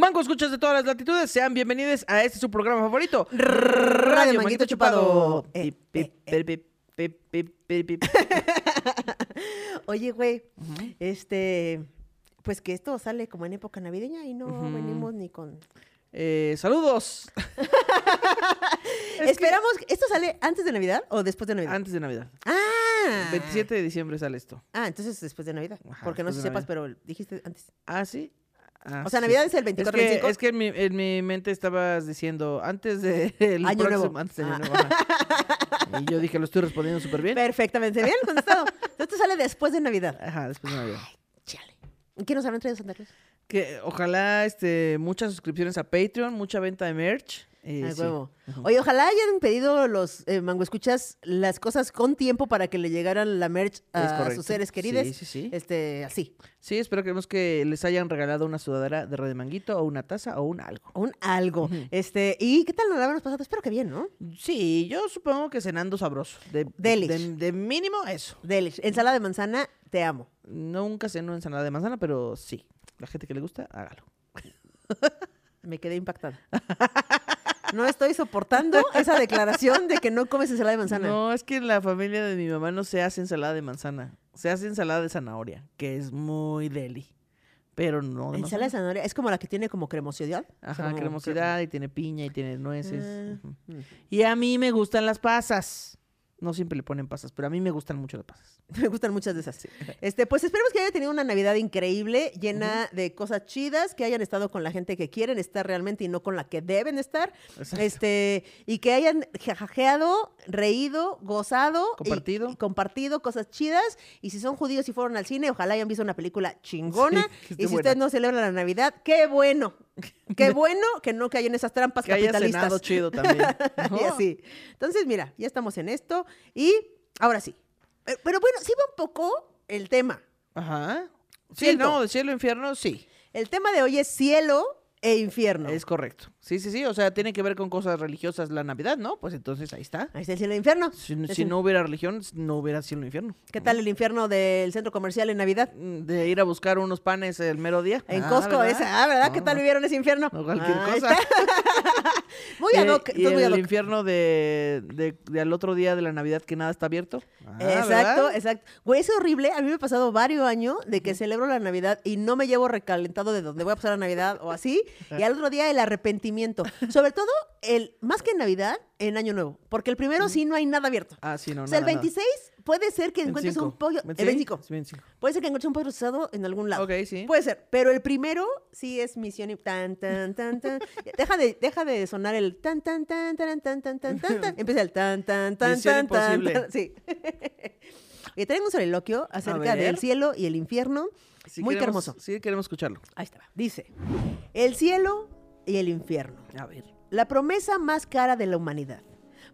Mango escuchas de todas las latitudes, sean bienvenidos a este su programa favorito, Radio Manguito Chupado. Oye, güey, este, pues que esto sale como en época navideña y no venimos ni con... Eh, saludos. Es que Esperamos, ¿esto sale antes de Navidad o después de Navidad? antes de Navidad. ah. 27 de diciembre sale esto. Ah, entonces después de Navidad. Ajá, porque no sé sepas, pero dijiste antes. Ah, sí. Ah, O sea, sí. Navidad es el Es 24 que, 25. es que en, mi, en mi mente estabas diciendo antes de el Año próximo- nuevo. antes de Año Ah. Nuevo, ajá. Y yo dije, lo estoy respondiendo súper bien. Perfectamente bien contestado. Esto sale después de Navidad. Ajá, después de Navidad. Chale. ¿Qué nos habrán traído Santa Cruz? Que ojalá este, muchas suscripciones a Patreon, mucha venta de merch. Eh, Ay, huevo. Oye, ojalá hayan pedido los eh, Mango Escuchas las cosas con tiempo para que le llegaran la merch a sus seres queridos. Sí, sí, sí. Este, así. Sí, espero que, que les hayan regalado una sudadera de Radio Manguito o una taza o un algo. Un algo. Este, ¿y qué tal nos la hemos pasado? Espero que bien, ¿no? Sí, yo supongo que cenando sabroso. De, Delish. de, de mínimo eso. Delish. Ensalada de manzana, te amo. Nunca ceno ensalada de manzana, pero sí. La gente que le gusta, hágalo. Me quedé impactada. No estoy soportando esa declaración de que no comes ensalada de manzana. No, es que en la familia de mi mamá no se hace ensalada de manzana. Se hace ensalada de zanahoria, que es muy deli. Pero no ensalada de zanahoria es como la que tiene como cremosidad. Ajá, Como- cremosidad y tiene piña y tiene nueces. Ah, mm. Y a mí me gustan las pasas. No siempre le ponen pasas, pero a mí me gustan mucho las pasas. Me gustan muchas de esas. Este, pues esperemos que hayan tenido una Navidad increíble, llena de cosas chidas, que hayan estado con la gente que quieren estar realmente y no con la que deben estar. Exacto. Este, y que hayan jajajeado, reído, gozado, Compartido. y compartido cosas chidas. Y si son judíos y fueron al cine, ojalá hayan visto una película chingona. Sí, y si buena. ustedes no celebran la Navidad, qué bueno. Qué bueno que no caigan esas trampas Que haya capitalistas. cenado chido también. Así. Entonces, mira, ya estamos en esto. Y ahora sí. Eh, Pero bueno, sí va un poco el tema. Ajá. Sí, Siento. no, cielo infierno, sí. El tema de hoy es cielo e infierno. Es correcto. Sí, sí, sí. O sea, tiene que ver con cosas religiosas la Navidad, ¿no? Pues entonces ahí está. Ahí está el cielo e infierno. Si, Es si un- no hubiera religión, no hubiera cielo e infierno. ¿Qué tal el infierno del centro comercial en Navidad? Mm, De ir a buscar unos panes el mero día. En Ah, Costco, ¿verdad? esa. Ah, ¿verdad? ¿Qué tal vivieron ese infierno? No, cualquier cosa. muy ad hoc. Y, entonces muy ad el hoc. infierno de, de, de al otro día de la Navidad que nada está abierto. Ah, Exacto, ¿verdad? exacto. Güey, es horrible. A mí me ha pasado varios años de que celebro la Navidad y no me llevo recalentado de dónde voy a pasar la Navidad o así y al otro día el arrepentimiento. Sobre todo, el más que en Navidad, en Año Nuevo. Porque el primero sí no hay nada abierto. Ah, sí, no, O sea, el nada, nada. 26 puede ser que encuentres 25. un pollo. El 25. Sí, 25. Puede ser que encuentres un pollo rosado en algún lado. Ok, sí. Puede ser. Pero el primero sí es misión y tan, tan, tan, tan. deja, de, deja de sonar el tan, tan, tan, tan, tan, tan, tan, tan. tan. Empieza el tan, tan, tan, Misión tan, tan, imposible. tan. Sí. Y traen un soliloquio acerca del cielo y el infierno. Muy queremos- hermoso. Sí, queremos escucharlo. Ahí está. Dice: El cielo y el infierno. A ver. La promesa más cara de la humanidad.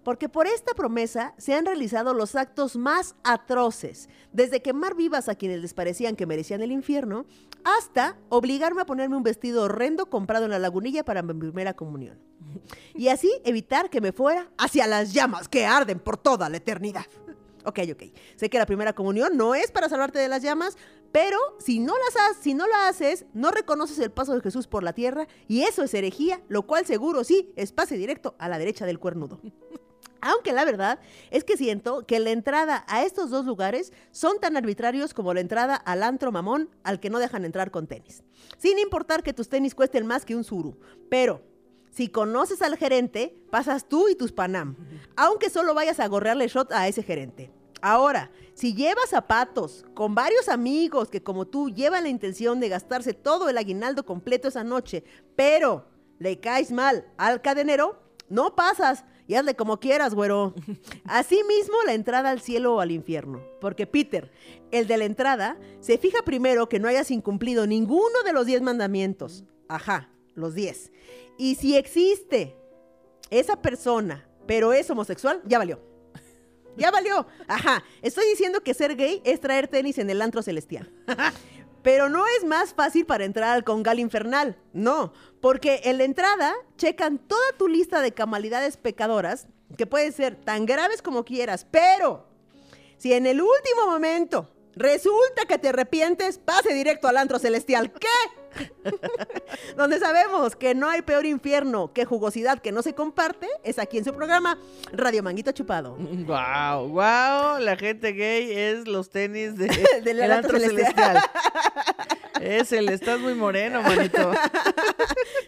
Porque por esta promesa se han realizado los actos más atroces, desde quemar vivas a quienes les parecían que merecían el infierno, hasta obligarme a ponerme un vestido horrendo comprado en la lagunilla para mi primera comunión. Y así evitar que me fuera hacia las llamas que arden por toda la eternidad. Ok, ok. Sé que la primera comunión no es para salvarte de las llamas, pero si no las has- si no la haces, no reconoces el paso de Jesús por la tierra y eso es herejía, lo cual seguro sí es pase directo a la derecha del cuernudo. Aunque la verdad es que siento que la entrada a estos dos lugares son tan arbitrarios como la entrada al antro mamón al que no dejan entrar con tenis. Sin importar que tus tenis cuesten más que un suru. Pero si conoces al gerente, pasas tú y tus Panam. Aunque solo vayas a gorrearle shot a ese gerente. Ahora, si llevas zapatos con varios amigos que como tú llevan la intención de gastarse todo el aguinaldo completo esa noche, pero le caes mal al cadenero, no pasas y hazle como quieras, güero. Asimismo, la entrada al cielo o al infierno. Porque Peter, el de la entrada, se fija primero que no hayas incumplido ninguno de los diez mandamientos. Ajá, los diez. Y si existe esa persona, pero es homosexual, ya valió. Ya valió. Ajá. Estoy diciendo que ser gay es traer tenis en el antro celestial. Pero no es más fácil para entrar al congal infernal. No, porque en la entrada checan toda tu lista de camalidades pecadoras, que pueden ser tan graves como quieras, pero si en el último momento resulta que te arrepientes, pase directo al antro celestial. ¿Qué? Donde sabemos que no hay peor infierno que jugosidad que no se comparte, es aquí en su programa Radio Manguito Chupado. Wow, wow, la gente gay es los tenis de, Del el antro celestial. celestial. Es el, estás muy moreno, manito.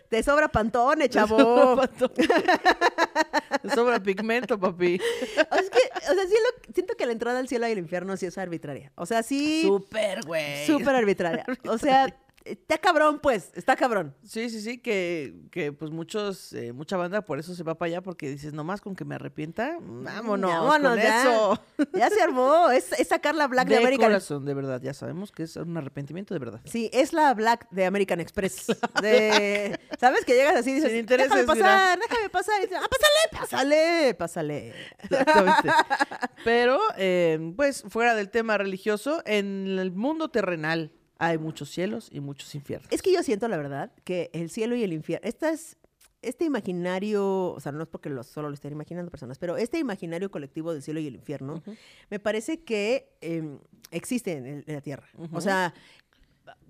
Te sobra pantone, Te chavo. sobra pato. Te sobra pigmento, papi. O sea, es que, o sea, sí lo- siento que la entrada al cielo y al infierno sí es arbitraria. O sea, sí. Súper, güey. Súper arbitraria. O sea, está cabrón, pues. Está cabrón. Sí, sí, sí, que, que pues muchos, eh, mucha banda por eso se va para allá, porque dices, nomás con que me arrepienta, vámonos, Vámonos, con ya. eso. Ya se armó. Es, es sacar la Black de, de American corazón, de verdad, ya sabemos que es un arrepentimiento de verdad. Sí, es la Black de American Express. De, ¿Sabes? Que llegas así y dices, déjame mira. pasar, déjame pasar. Y dices, ah, pásale, pásale, pásale. Exactamente. Pero, eh, pues, fuera del tema religioso, en el mundo terrenal hay muchos cielos y muchos infiernos. Es que yo siento, la verdad, que el cielo y el infierno, esta es- este imaginario, o sea, no es porque lo, solo lo estén imaginando personas, pero este imaginario colectivo del cielo y el infierno, me parece que eh, existe en, el- en la Tierra. O sea,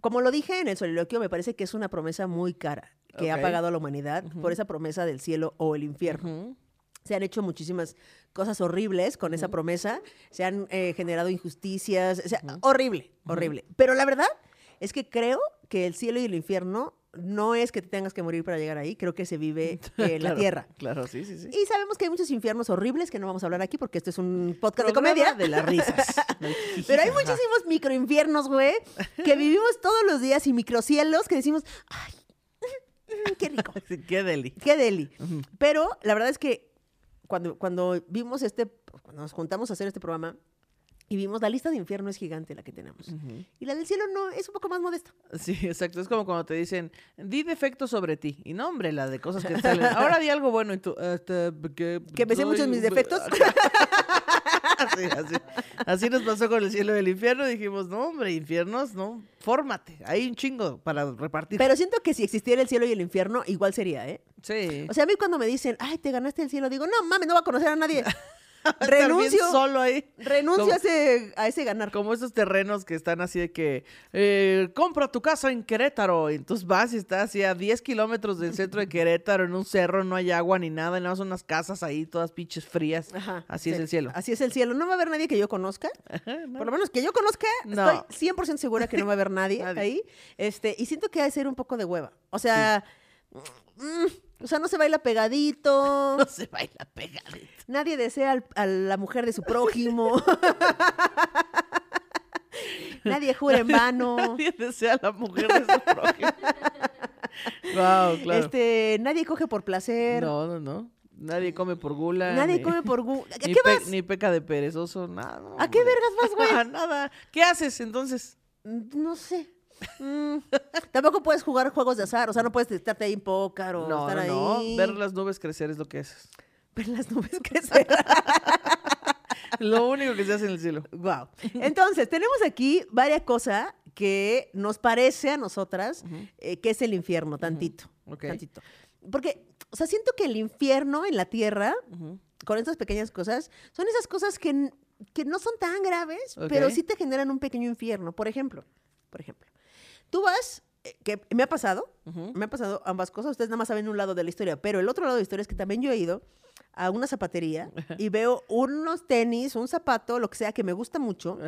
como lo dije en el soliloquio, me parece que es una promesa muy cara que ha pagado la humanidad por esa promesa del cielo o el infierno. Se han hecho muchísimas cosas horribles con esa promesa, se han eh, generado injusticias, o sea, horrible, horrible. Pero la verdad es que creo que el cielo y el infierno no es que te tengas que morir para llegar ahí, creo que se vive en la Claro, tierra. Claro, sí, sí, sí. Y sabemos que hay muchos infiernos horribles que no vamos a hablar aquí porque esto es un podcast de comedia. de las risas. Pero hay muchísimos microinfiernos, güey, que vivimos todos los días y microcielos que decimos, ay, qué rico. Qué deli. Qué deli. Pero la verdad es que cuando, cuando vimos este, cuando nos juntamos a hacer este programa y vimos la lista de infierno es gigante la que tenemos. Y la del cielo no, es un poco más modesta. Sí, exacto. Es como cuando te dicen, di defectos sobre ti. Y no, hombre, la de cosas que salen. Ahora di algo bueno y tú, este, que... Que me sé muchos mis defectos. así, así. Así nos pasó con el cielo y el infierno. Dijimos, no, hombre, infiernos, no, fórmate. Hay un chingo para repartir. Pero siento que si existiera el cielo y el infierno, igual sería, ¿eh? sí. O sea, a mí cuando me dicen, ay, te ganaste el cielo, digo, no mames, no voy a conocer a nadie. Renuncio. solo ahí. Renuncio Como- a ese, a ese ganar. Como esos terrenos que están así de que eh, compra tu casa en Querétaro. Entonces vas y estás así a 10 kilómetros del centro de Querétaro, en un cerro, no hay agua ni nada, y nada más unas casas ahí todas pinches frías. Ajá, Así es el cielo. Así es el cielo. No va a haber nadie que yo conozca. Ajá, ¿no? Por lo menos que yo conozca, No. estoy 100% segura que no va a haber nadie, Nadie. ahí. Este, y siento que ha de ser un poco de hueva. O sea, mm, o sea, no se baila pegadito, No se baila pegadito. nadie desea al- a la mujer de su prójimo. nadie jura en vano. Nadie desea a la mujer de su prójimo. wow, claro. Este, nadie coge por placer. No, no, no. Nadie come por gula. Nadie ni- come por gu- ¿A ni qué pe- vas? Ni peca de perezoso, nada. no, ¿A qué vergas vas, güey? nada. ¿Qué haces entonces? Mm, No sé. Mm, Tampoco puedes jugar juegos de azar, o sea, no puedes estarte ahí en pócar o No, estar no, no. ahí. Ver las nubes crecer es lo que haces. ver las nubes crecer. Lo único que se hace en el cielo. Wow. Entonces, tenemos aquí varias cosas que nos parece a nosotras eh, que es el infierno, tantito. Ok. Tantito. Porque, o sea, siento que el infierno en la tierra, con estas pequeñas cosas, son esas cosas que, que no son tan graves, pero sí te generan un pequeño infierno. Por ejemplo, por ejemplo, tú vas, eh, que me ha pasado, me ha pasado ambas cosas, ustedes nada más saben un lado de la historia, pero el otro lado de la historia es que también yo he ido a una zapatería y veo unos tenis, un zapato, lo que sea, que me gusta mucho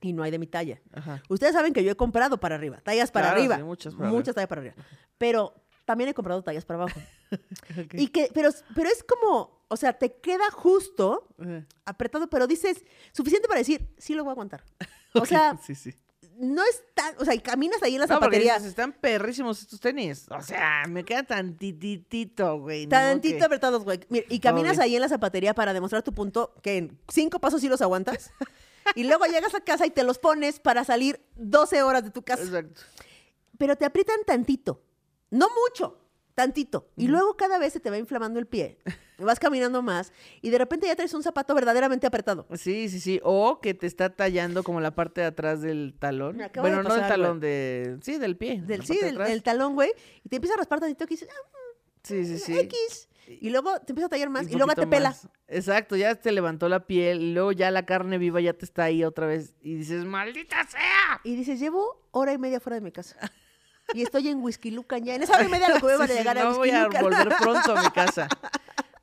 y no hay de mi talla. Ustedes saben que yo he comprado para arriba, tallas para Claro, arriba. sí, muchas para muchas tallas para arriba. Pero también he comprado tallas para abajo. Y que, pero, pero es como, o sea, te queda justo, apretado, pero dices, suficiente para decir, sí lo voy a aguantar. O sea, sí, sí. No es tan, o sea, y caminas ahí en la No, zapatería, dices, están perrísimos estos tenis. O sea, me queda tantitito, güey. tantito apretados, güey. Mira, Y caminas ahí en la zapatería para demostrar tu punto, que en cinco pasos sí los aguantas. y luego llegas a casa y te los pones para salir 12 horas de tu casa. Exacto. pero te aprietan tantito, no mucho, tantito. Y luego cada vez se te va inflamando el pie, vas caminando más y de repente ya traes un zapato verdaderamente apretado. Sí, sí, sí. O que te está tallando como la parte de atrás del talón. De Bueno, no del talón, de... Sí, del pie. Del, sí, del, talón, güey, y te empieza a raspar tantito que dices, ah, Sí, sí, sí. X. Y luego te empieza a tallar más y luego te poquito pela. más. Exacto, ya te levantó la piel y luego ya la carne viva ya te está ahí otra vez y dices, maldita sea. Y dices, llevo hora y media fuera de mi casa. Y estoy en Whisky Lucan ya. En esa hora y media lo que voy a Sí, sí, llegar a no voy a volver pronto a mi casa.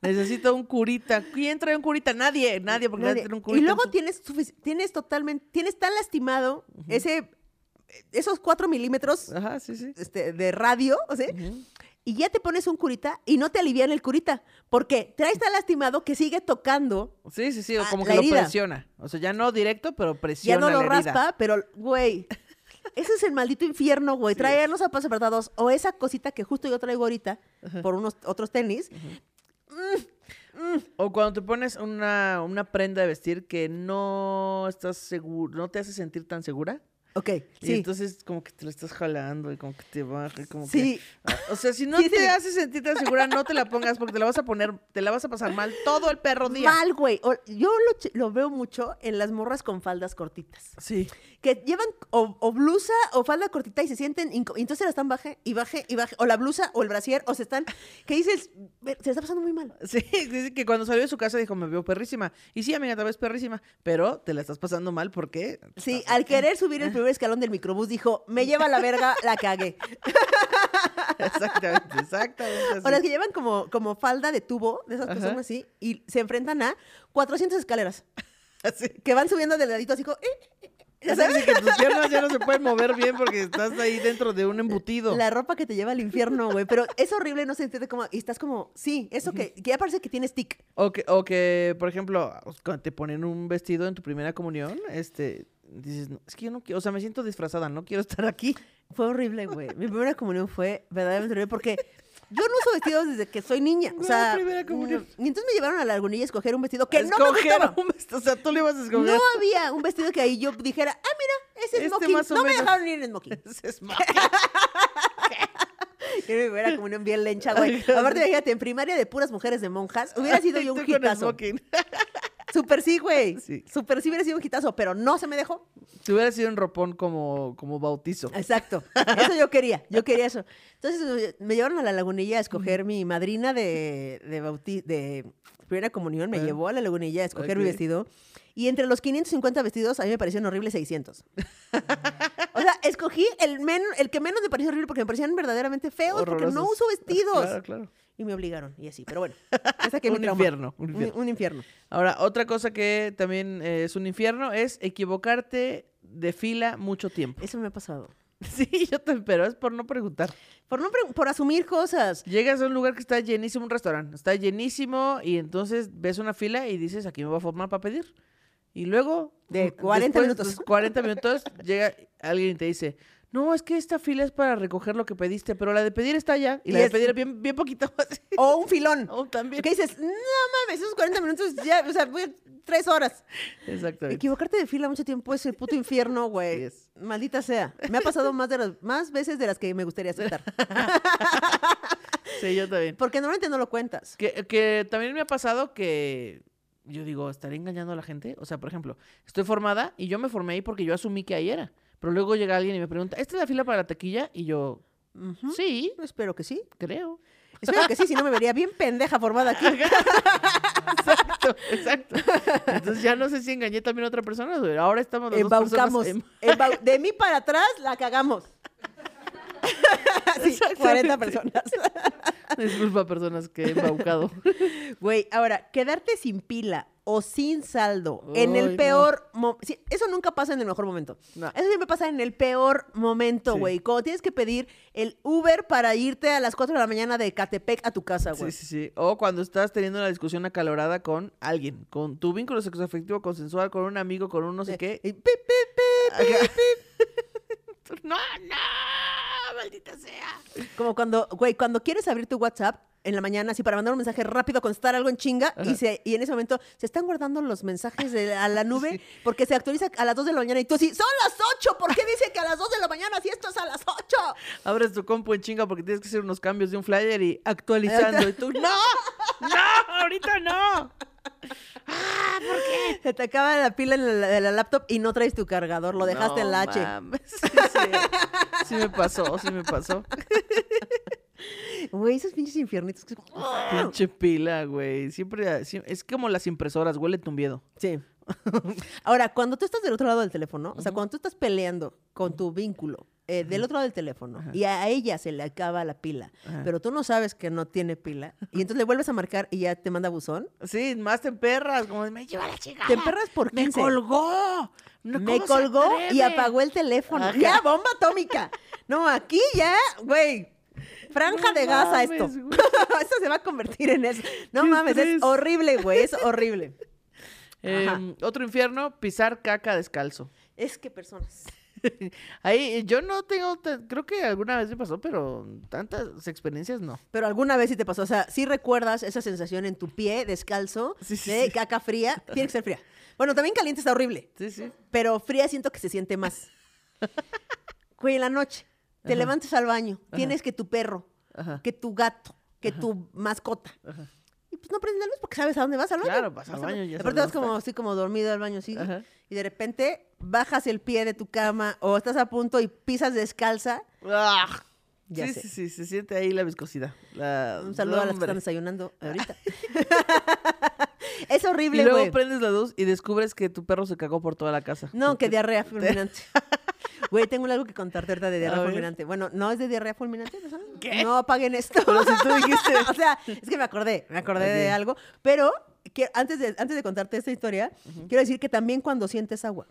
Necesito un curita. ¿Quién trae un curita? Nadie, nadie, porque nadie Nadie. tiene un curita. Y luego tienes, tienes totalmente, tienes tan lastimado ese, esos cuatro milímetros Ajá, sí, sí. este, de radio, o sea, y ya te pones un curita y no te alivian el curita, porque traes tan lastimado que sigue tocando, Sí, sí, sí, o como que lo herida. presiona. O sea, ya no directo, pero ya presiona no lo la raspa, pero, güey, ese es el maldito infierno, güey, traer los zapatos apretados o esa cosita que justo yo traigo ahorita por unos otros tenis. O cuando te pones una, una prenda de vestir que no estás seguro, no te hace sentir tan segura. Ok, Y sí. entonces como que te la estás jalando y como que te baja y como Sí. que... Ah, O sea, si no Sí, te sí. hace sentir tan segura, no te la pongas porque te la vas a poner, te la vas a pasar mal todo el perro día. Mal, güey. Yo lo, lo veo mucho en las morras con faldas cortitas. Sí. Que llevan o, o blusa o falda cortita y se sienten. y entonces la están baje y baje y baje. O la blusa o el brasier o se están. Que dices, "Ve, se está pasando muy mal. Sí, dice que cuando salió de su casa dijo, me veo perrísima. Y sí, amiga, te ves perrísima, pero te la estás pasando mal porque... Sí, al querer subir el primer escalón del microbús dijo, me lleva la verga, la cagué. Exactamente, exactamente. así. O las que llevan como, como falda de tubo, de esas que son Ajá. así, y se enfrentan a 400 escaleras. Así. Que van subiendo del ladito así como, "Eh", Ya sabes que tus piernas ya no se pueden mover bien porque estás ahí dentro de un embutido. La ropa que te lleva al infierno, güey. Pero es horrible no sentirte como. Y estás como. Sí, eso que, que ya parece que tienes tic. O que, o que, por ejemplo, cuando te ponen un vestido en tu primera comunión, este, dices, "No, es que yo no quiero, o sea, me siento disfrazada, no quiero estar aquí. Fue horrible, güey. Mi primera comunión fue verdaderamente horrible porque yo no uso vestidos desde que soy niña. O sea. primera comunión. mm, Y entonces me llevaron a la lagunilla a escoger un vestido que no me gustaba. un vestido, o sea, tú le ibas a escoger. No había un vestido que ahí yo dijera, ah, mira, ese es Este smoking. más o No me menos. dejaron ir en smoking. Ese es ma- Yo mi primera comunión bien lencha, güey. Aparte, imagínate, en primaria de puras mujeres de monjas, hubiera sido yo un hitazo. Súper sí, güey. Sí. Súper sí hubiera sido un hitazo, pero no se me dejó. Si hubiera sido un ropón como, como bautizo. Exacto. Eso yo quería. Yo quería eso. Entonces me llevaron a la lagunilla a escoger mi madrina de, de, bauti- de primera comunión. Me Ah. llevó a la lagunilla a escoger mi Ok. vestido. Y entre los 550 vestidos, a mí me parecieron horribles 600. o sea, escogí el, men- el que menos me pareció horrible porque me parecían verdaderamente feos porque no Horrorosos. uso vestidos. Claro, claro. Y me obligaron. Y así. Pero bueno. Que Un infierno, un infierno. un infierno. Ahora, otra cosa que también eh, es un infierno es equivocarte de fila mucho tiempo. Eso me ha pasado. Sí, yo también, pero es por no preguntar. Por, no pre- por asumir cosas. Llegas a un lugar que está llenísimo, un restaurante, está llenísimo y entonces ves una fila y dices, aquí me voy a formar para pedir. Y luego, De mm, 40 después minutos. de los 40 minutos, llega alguien y te dice, no, es que esta fila es para recoger lo que pediste, pero la de pedir está allá. Y, Y la de pedir bien, bien poquito. así. O un filón. Oh, también. Que dices, no mames, esos 40 minutos ya, o sea, voy a- tres horas. Exactamente. Equivocarte de fila mucho tiempo es el puto infierno, güey. Maldita sea. Me ha pasado más, de las- más veces de las que me gustaría aceptar. Sí, yo también. Porque normalmente no lo cuentas. Que, que también me ha pasado que yo digo, ¿estaré engañando a la gente? O sea, por ejemplo, estoy formada y yo me formé ahí porque yo asumí que ahí era. Pero luego llega alguien y me pregunta, ¿esta es la fila para la taquilla? Y yo, Ujú. sí, Espero que sí. creo. Espero que sí, si no me vería bien pendeja formada aquí. Exacto, exacto. Entonces ya no sé si engañé también a otra persona. güey. Ahora estamos dos Embaucamos. personas Embau- de mí para atrás la cagamos. sí, 40 Exactamente. personas. Disculpa, personas que he embaucado. Güey, ahora, quedarte sin pila o sin saldo en el no. peor eso nunca pasa en el mejor momento. No. Eso siempre pasa en el peor momento, Sí. güey. Cuando tienes que pedir el Uber para irte a las 4 de la mañana de Catepec a tu casa, güey. Sí, sí, sí. O cuando estás teniendo una discusión acalorada con alguien, con tu vínculo sexoafectivo consensual, con un amigo, con un no sé qué. Y pip, pip, pip, pip, pip. No, no, maldita sea. Como cuando, güey, cuando quieres abrir tu WhatsApp en la mañana, así para mandar un mensaje rápido, contestar algo en chinga, y, se, y en ese momento se están guardando los mensajes de, a la nube porque se actualiza a las 2 de la mañana y tú así, son las 8, ¿por qué dice que a las 2 de la mañana si esto es a las 8? Abres tu compu en chinga porque tienes que hacer unos cambios de un flyer y actualizando. y tú, ¡no! ¡No! ¡Ahorita no! ¡Ah! ¿Por qué? Se te acaba la pila en la, de la laptop y no traes tu cargador, lo dejaste en la No H. Sí, sí. Sí me pasó, sí me pasó. Güey, esos pinches infiernitos. que- Pinche pila, güey. Siempre, sie- es como las impresoras, huele tu miedo. Sí. Ahora, cuando tú estás del otro lado del teléfono, o sea, cuando tú estás peleando con tu vínculo eh, del otro lado del teléfono Ajá. y a ella se le acaba la pila, Ajá. pero tú no sabes que no tiene pila y entonces le vuelves a marcar y ya te manda buzón, Sí, más te emperras, como me lleva la chica. te emperras por Me 15. colgó. Me ¿cómo se colgó y apagó el teléfono. Ajá. Ya, bomba atómica. No, aquí ya, güey. Franja No de gas a esto. esto se va a convertir en eso. No Qué mames, es horrible, güey. Es horrible. Eh, Ajá. otro infierno, pisar caca descalzo. Es que personas. Ahí yo no tengo, creo que alguna vez me pasó, pero tantas experiencias no. Pero alguna vez sí te pasó. O sea, sí recuerdas esa sensación en tu pie descalzo Sí, sí, de sí. caca fría. Tiene que ser fría. Bueno, también caliente está horrible. Sí, sí. Pero fría siento que se siente más. Güey, en la noche, te Ajá. levantas al baño, Ajá. tienes que tu perro, Ajá. que tu gato, que tu mascota. Y pues no prendes la luz porque sabes a dónde vas al baño. Claro, vas al baño, ya sabes Aparte vas como así como dormido al baño así. Ajá. Y de repente bajas el pie de tu cama o estás a punto y pisas descalza. Ah, Ya sí, sé. sí, sí, se siente ahí la viscosidad. La- Un saludo a las que están desayunando ahorita. es horrible, Y luego prendes la luz y descubres que tu perro se cagó por toda la casa. No, que diarrea fulminante. Güey, tengo algo que contarte ahorita de diarrea fulminante. Bueno, no es de diarrea fulminante, ¿no? ¿Qué? No apaguen esto. Pero si tú dijiste. o sea, es que me acordé, me acordé de algo. Pero que antes, de, antes de contarte esta historia, quiero decir que también cuando sientes agua.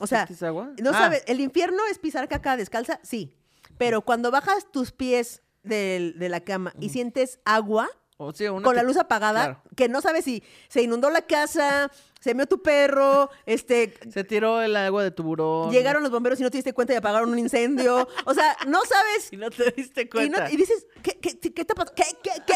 O sea, ¿Sientes agua? no Ah, sabes, el infierno es pisar caca descalza, sí. Pero cuando bajas tus pies del- de la cama y sientes agua o sí, una con la luz apagada, claro. que no sabes si se inundó la casa, se meó tu perro, este, Se tiró el agua de tu buró. llegaron los bomberos y no te diste cuenta y apagaron un incendio. O sea, no sabes Y no te diste y, no- cuenta. y dices, ¿qué, qué, qué te pasó? ¿Qué, qué, qué?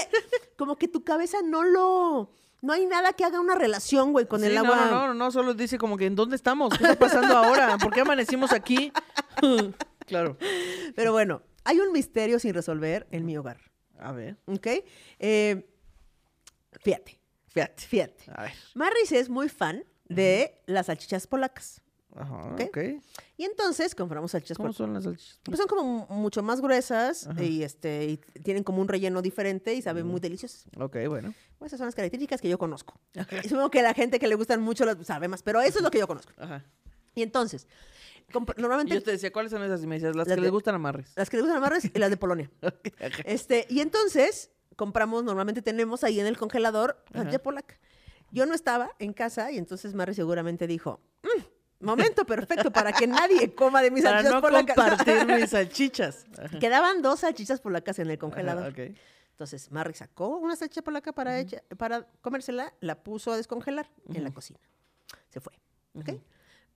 Como que tu cabeza no lo... No hay nada que haga una relación, güey, con Sí, el no, agua. No, no, no, solo dice como que ¿en dónde estamos? ¿Qué está pasando ahora? ¿Por qué amanecimos aquí? claro. Pero bueno, hay un misterio sin resolver en mi hogar, A ver, ¿ok? Eh, fíjate, fíjate. fíjate. A ver. Marris es muy fan de las salchichas polacas. Ajá, Ok. Y entonces compramos salchichas ¿Cómo polacas. son las salchichas? Pues son como mucho más gruesas Ajá. y, este, y tienen como un relleno diferente y saben muy deliciosas. Ok, bueno. Pues esas son las características que yo conozco. Y supongo que la gente que le gustan mucho las sabe más, pero eso es lo que yo conozco. Ajá. Y entonces, Y normalmente yo te decía, ¿cuáles son esas? Y me decías, las Las que de- les gustan amarres. las que le gustan a Marres y las de Polonia. Este, y entonces compramos, normalmente tenemos ahí en el congelador salchicha polaca. Yo no estaba en casa y entonces Marri seguramente dijo, "Mm, momento perfecto para que nadie coma de mis Para salchichas no polacas. compartir mis salchichas. Ajá. Quedaban dos salchichas polacas en el congelador. Ajá, ok. Entonces Marri sacó una salchicha polaca para, echa- para comérsela, la puso a descongelar en la cocina. Se fue. ¿ok? Ujú.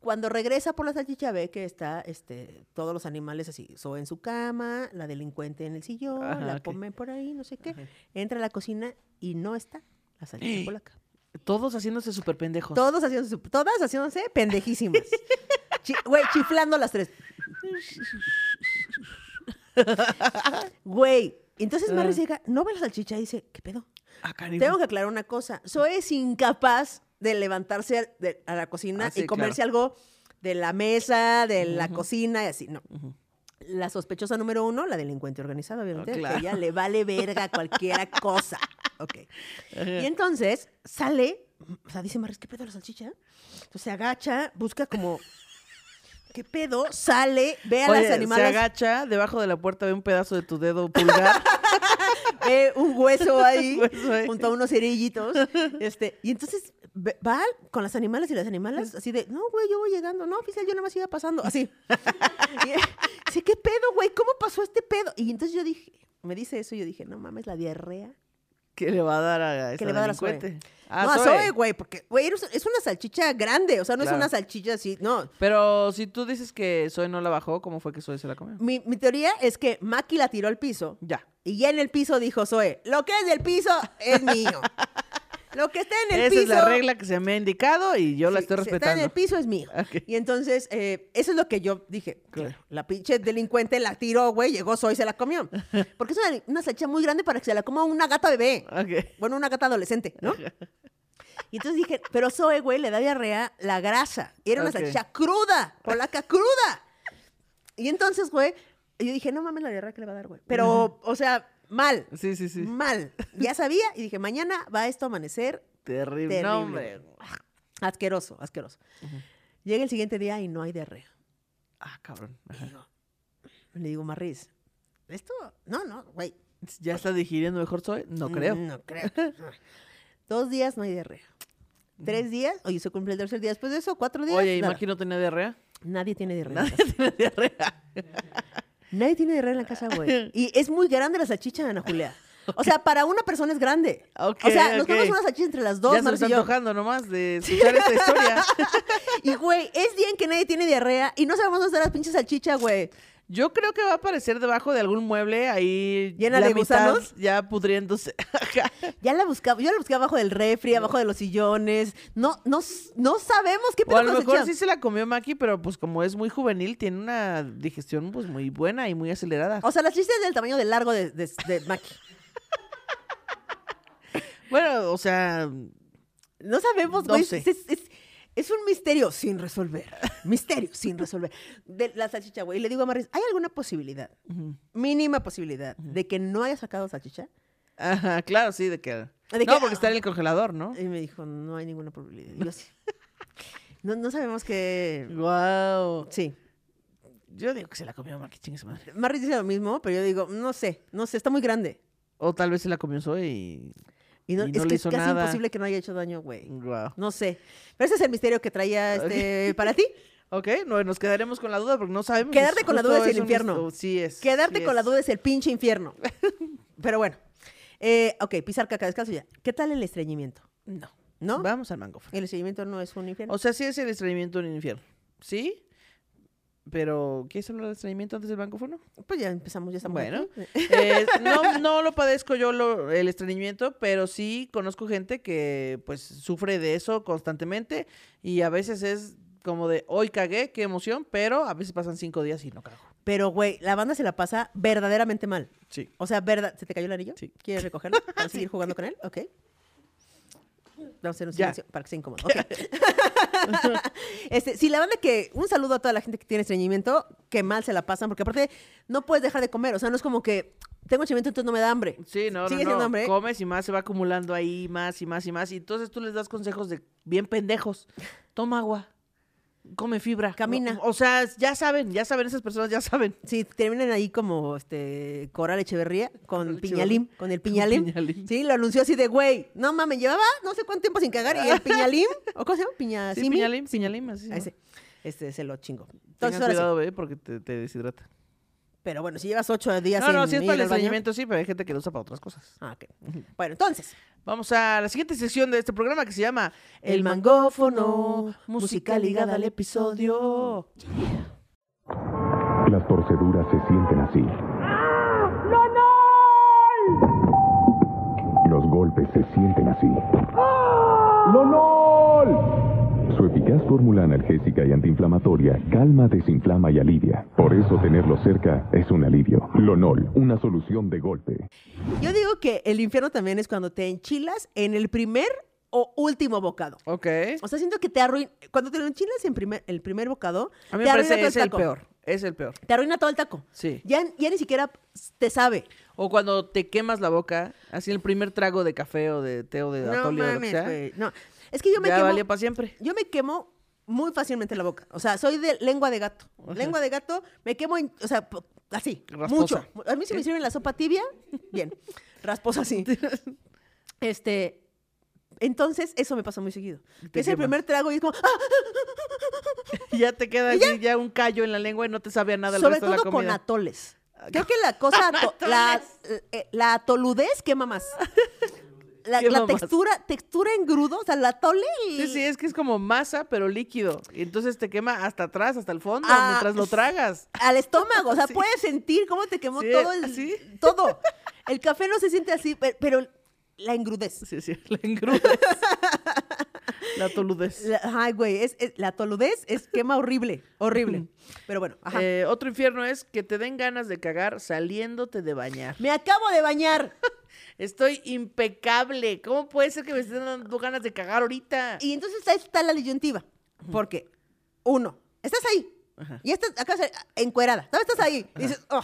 Cuando regresa por la salchicha ve que está este, todos los animales así, Zoe en su cama, la delincuente en el sillón, Ajá, la ok. come por ahí, no sé qué. Ajá. Entra a la cocina y no está la salchicha polaca. Todos haciéndose súper pendejos. Todos haciéndose, todas haciéndose pendejísimas. Chi- Güey, chiflando las tres. Güey. Entonces Marry Ah. llega, no ve la salchicha y dice, ¿qué pedo? Ah. Tengo que aclarar una cosa. Zoe es incapaz de levantarse a, de- a la cocina Ah, sí, y comerse algo de la mesa, de la cocina y así. No. La sospechosa número uno, la delincuente organizada, obviamente, Ah, que claro. ella le vale verga cualquier cosa. Ok. Y entonces sale, o sea, dice Maris, ¿qué pedo la salchicha? Entonces se agacha, busca como, ¿qué pedo? Sale, ve a Oye, las se animales, agacha, debajo de la puerta ve un pedazo de tu dedo pulgar. ve un hueso ahí, Hueso ahí. junto a unos cerillitos. Este, y entonces va con las animales y las animales así de, no, güey, yo voy llegando. No, oficial, yo nada más iba pasando. Así. dice, ¿qué pedo, güey? ¿Cómo pasó este pedo? Y entonces yo dije, me dice eso y yo dije, no mames, la diarrea. ¿Qué le va a dar a esa le va a dar a? Ah, no, a Zoe. Güey, porque, güey, es es una salchicha grande, o sea, no Claro. es una salchicha así, no. Pero si tú dices que Zoe no la bajó, ¿cómo fue que Zoe se la comió? Mi, mi teoría es que Maki la tiró al piso Ya. y ya en el piso dijo Zoe, lo que es del piso es mío. lo que está en el Esa piso... es la regla que se me ha indicado y yo la estoy si Está en respetando. el piso es mío. Y entonces, eh, eso es lo que yo dije. Claro. La pinche delincuente la tiró, güey, llegó Zoe y se la comió. Porque es una, una salchicha muy grande para que se la coma una gata bebé. Bueno, una gata adolescente, ¿no? Y entonces dije, pero Zoe, güey, le da diarrea la grasa. Y era una salchicha cruda, polaca cruda. Y entonces, güey, yo dije, no mames la diarrea que le va a dar, güey. Pero, o sea, mal. Sí, sí, sí. Mal. Ya sabía y dije, mañana va esto a amanecer Terrible. Terrible. No, hombre. asqueroso, asqueroso. Llega el siguiente día y no hay diarrea. Ah, cabrón. Digo, Le digo, Marris, esto, no, no, güey. ¿Ya está digiriendo mejor soy? No creo. No creo. Dos días no hay diarrea. Tres días, oye, se cumple el tercer día después de eso, cuatro días. Oye, ¿y. Maki no tenía diarrea? Nadie tiene diarrea. Nadie tiene diarrea. Nadie tiene diarrea en la casa, güey. Y es muy grande la salchicha, Ana Julia. O sea, para una persona es grande. Ok, o sea, nos comemos una salchicha entre las dos, ya se está antojando nomás de escuchar esta historia. Y, güey, es día en que nadie tiene diarrea y no sabemos dónde está la pinche salchicha, güey. Yo creo que va a aparecer debajo de algún mueble ahí. ¿Llena la de mitad gusanos? Ya pudriéndose. Ya la buscaba, yo la busqué abajo del refri, abajo de los sillones. No, no, no sabemos qué o pedo a lo con la mejor sí se la comió Maki, pero pues como es muy juvenil, tiene una digestión pues muy buena y muy acelerada. O sea, la salchicha es del tamaño del largo de, de, de Maki. Bueno, o sea, No sabemos, No güey. sé. Es, es- es un misterio sin resolver. misterio sin resolver. De la salchicha, güey. Y le digo a Maris, ¿hay alguna posibilidad, mínima posibilidad, de que no haya sacado salchicha? Ajá, claro, sí, de que... De no, que- porque está en el congelador, ¿no? Y me dijo, no hay ninguna probabilidad. Y yo sí. No, no sabemos que... Wow. Sí. Yo digo que se la comió Maki, chingue su madre. Maris dice lo mismo, pero yo digo, no sé, no sé, está muy grande. O tal vez se la comió Zoe y... Y no, Y no es le que hizo es casi nada. imposible que no haya hecho daño, güey. Wow. No sé. Pero ese es el misterio que traía este, para ti. Ok, no, nos quedaremos con la duda porque no sabemos. Quedarte con la duda es el un infierno. Sí es. Quedarte sí con la duda es el pinche infierno. Pero bueno. Eh, ok, pisar caca descalzo ya. ¿Qué tal el estreñimiento? No. ¿No? Vamos al mango. ¿El estreñimiento no es un infierno? O sea, sí es el estreñimiento en el infierno. ¿Sí? Pero, ¿quieres hablar del estreñimiento antes del bancófono? pues ya empezamos, ya estamos Bueno. Eh, no, no lo padezco yo lo- el estreñimiento, pero sí conozco gente que pues sufre de eso constantemente y a veces es como de hoy cagué, qué emoción, pero a veces pasan cinco días y no cago. Pero, güey, la banda se la pasa verdaderamente mal. Sí. O sea, verdad. ¿Se te cayó el anillo? Sí. ¿Quieres recogerlo? ¿Para seguir jugando con él? Ok. Vamos a hacer un Ya. silencio para que sea incómodo. Ok. Este, sí, la banda que. Un saludo a toda la gente que tiene estreñimiento, que mal se la pasan, porque aparte no puedes dejar de comer. O sea, no es como que tengo estreñimiento, entonces no me da hambre. Sí, no, Sigue no, no. hambre. Comes y más se va acumulando ahí, más y más y más. Y entonces tú les das consejos de bien pendejos. Toma agua. Come fibra. Camina. O, o sea, ya saben, ya saben, esas personas ya saben. Sí, terminan ahí como este Coral Echeverría con Coral Piñalim, con el Piñalim. Piñalim. Sí, lo anunció así de, güey, no mames, llevaba no sé cuánto tiempo sin cagar y el Piñalim, ¿o cómo se llama? Piña Sí, piñalim, piñalim, así. Ese, este se lo chingo. Entonces, Tengan ahora sí. cuidado, bebé, porque te, te deshidrata. Pero bueno, si llevas ocho días No, no, sin si es ir para el al baño- sí, pero hay gente que lo usa para otras cosas. Ah, ok. Bueno, entonces, Vamos a la siguiente sección de este programa que se llama El mangófono, música ligada al episodio. Las torceduras se sienten así. Los golpes se sienten así. ¡Lonol! Su eficaz fórmula analgésica y antiinflamatoria calma, desinflama y alivia. Por eso tenerlo cerca es un alivio. Lonol, una solución de golpe. yo digo que el infierno también es cuando te enchilas en el primer o último bocado. Ok. O sea, siento que te arruina. Cuando te lo enchilas en primer, el primer bocado, A mí te me arruina parece todo es el taco. peor. Es el peor. Te arruina todo el taco. Sí. Ya, ya ni siquiera te sabe. O cuando te quemas la boca, así el primer trago de café o de té o de No atole o de lo que sea. No. Es que yo me ya quemo. valía para siempre. Yo me quemo muy fácilmente la boca. O sea, soy de lengua de gato. Ajá. Lengua de gato, me quemo, o sea, así, Rasposa. mucho. A mí si me sirven la sopa tibia, bien. Rasposa así. Este, entonces eso me pasa muy seguido. Que es el primer trago y es como, ¡ah! Y ya te queda así, ya un callo en la lengua y no te sabe a nada el sobre resto de todo con atoles. Creo que la cosa, ato- la, eh, la atoludez quema más. La, la textura, textura en grudo, o sea, la atole y... Sí, sí, es que es como masa, pero líquido. Y entonces te quema hasta atrás, hasta el fondo, Ah, mientras lo tragas. al estómago. O sea, Sí. puedes sentir cómo te quemó Sí, todo el. ¿así? Todo. El café no se siente así, pe- pero, la engrudez. Sí, sí, la engrudes. la toludez. La- ay, güey, es, es- la toludez es quema horrible, horrible. Pero bueno, ajá. Eh, otro infierno es que te den ganas de cagar saliéndote de bañar. Me acabo de bañar. Estoy impecable. ¿Cómo puede ser que me estén dando ganas de cagar ahorita? Y entonces ahí está la disyuntiva. Porque, uno, estás ahí. Ajá. Y estás acá encuerada. ¿Sabes? Estás ahí. Y dices, oh.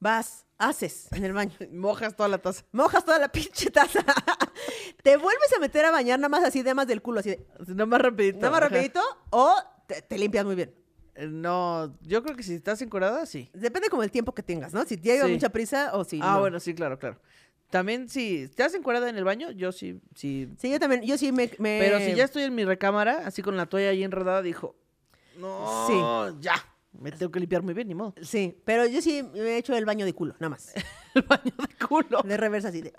Vas, haces en el baño. Mojas toda la taza. Mojas toda la pinche taza. te vuelves a meter a bañar nada más así de más del culo, así de. Nada más rapidito. Nada más rapidito o te, te limpias muy bien. No, yo creo que si estás encuerada, sí. Depende como el tiempo que tengas, ¿no? Si te lleva Sí. mucha prisa o si ah, no. bueno, sí, claro, claro. También si estás encuerada en el baño, yo sí, sí. Sí, yo también, yo sí me... me- Pero si ya estoy en mi recámara, así con la toalla ahí enredada, dijo, no, Sí. ya, me tengo que limpiar muy bien, ni modo. Sí, pero yo sí me he hecho el baño de culo, nada más. El baño de culo. De reversa así de...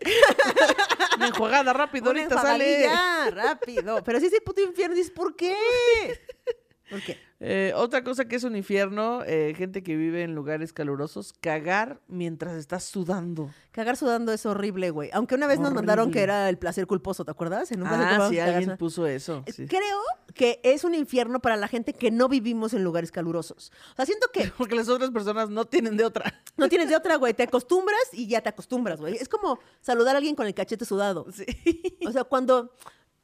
Una enjuagada rápido, Una ahorita sale. rápido. Pero si es el puto infierno, dices, ¿por qué? ¿Por qué? Eh, otra cosa que es un infierno, eh, gente que vive en lugares calurosos, cagar mientras estás sudando. Cagar sudando es horrible, güey. Aunque una vez nos mandaron que era el placer culposo, ¿te acuerdas? En un Ah, sí, alguien puso eso. sí. Creo que es un infierno para la gente que no vivimos en lugares calurosos. O sea, siento que Porque las otras personas no tienen de otra. no tienes de otra, güey. Te acostumbras y ya te acostumbras, güey. Es como saludar a alguien con el cachete sudado. Sí. O sea, cuando,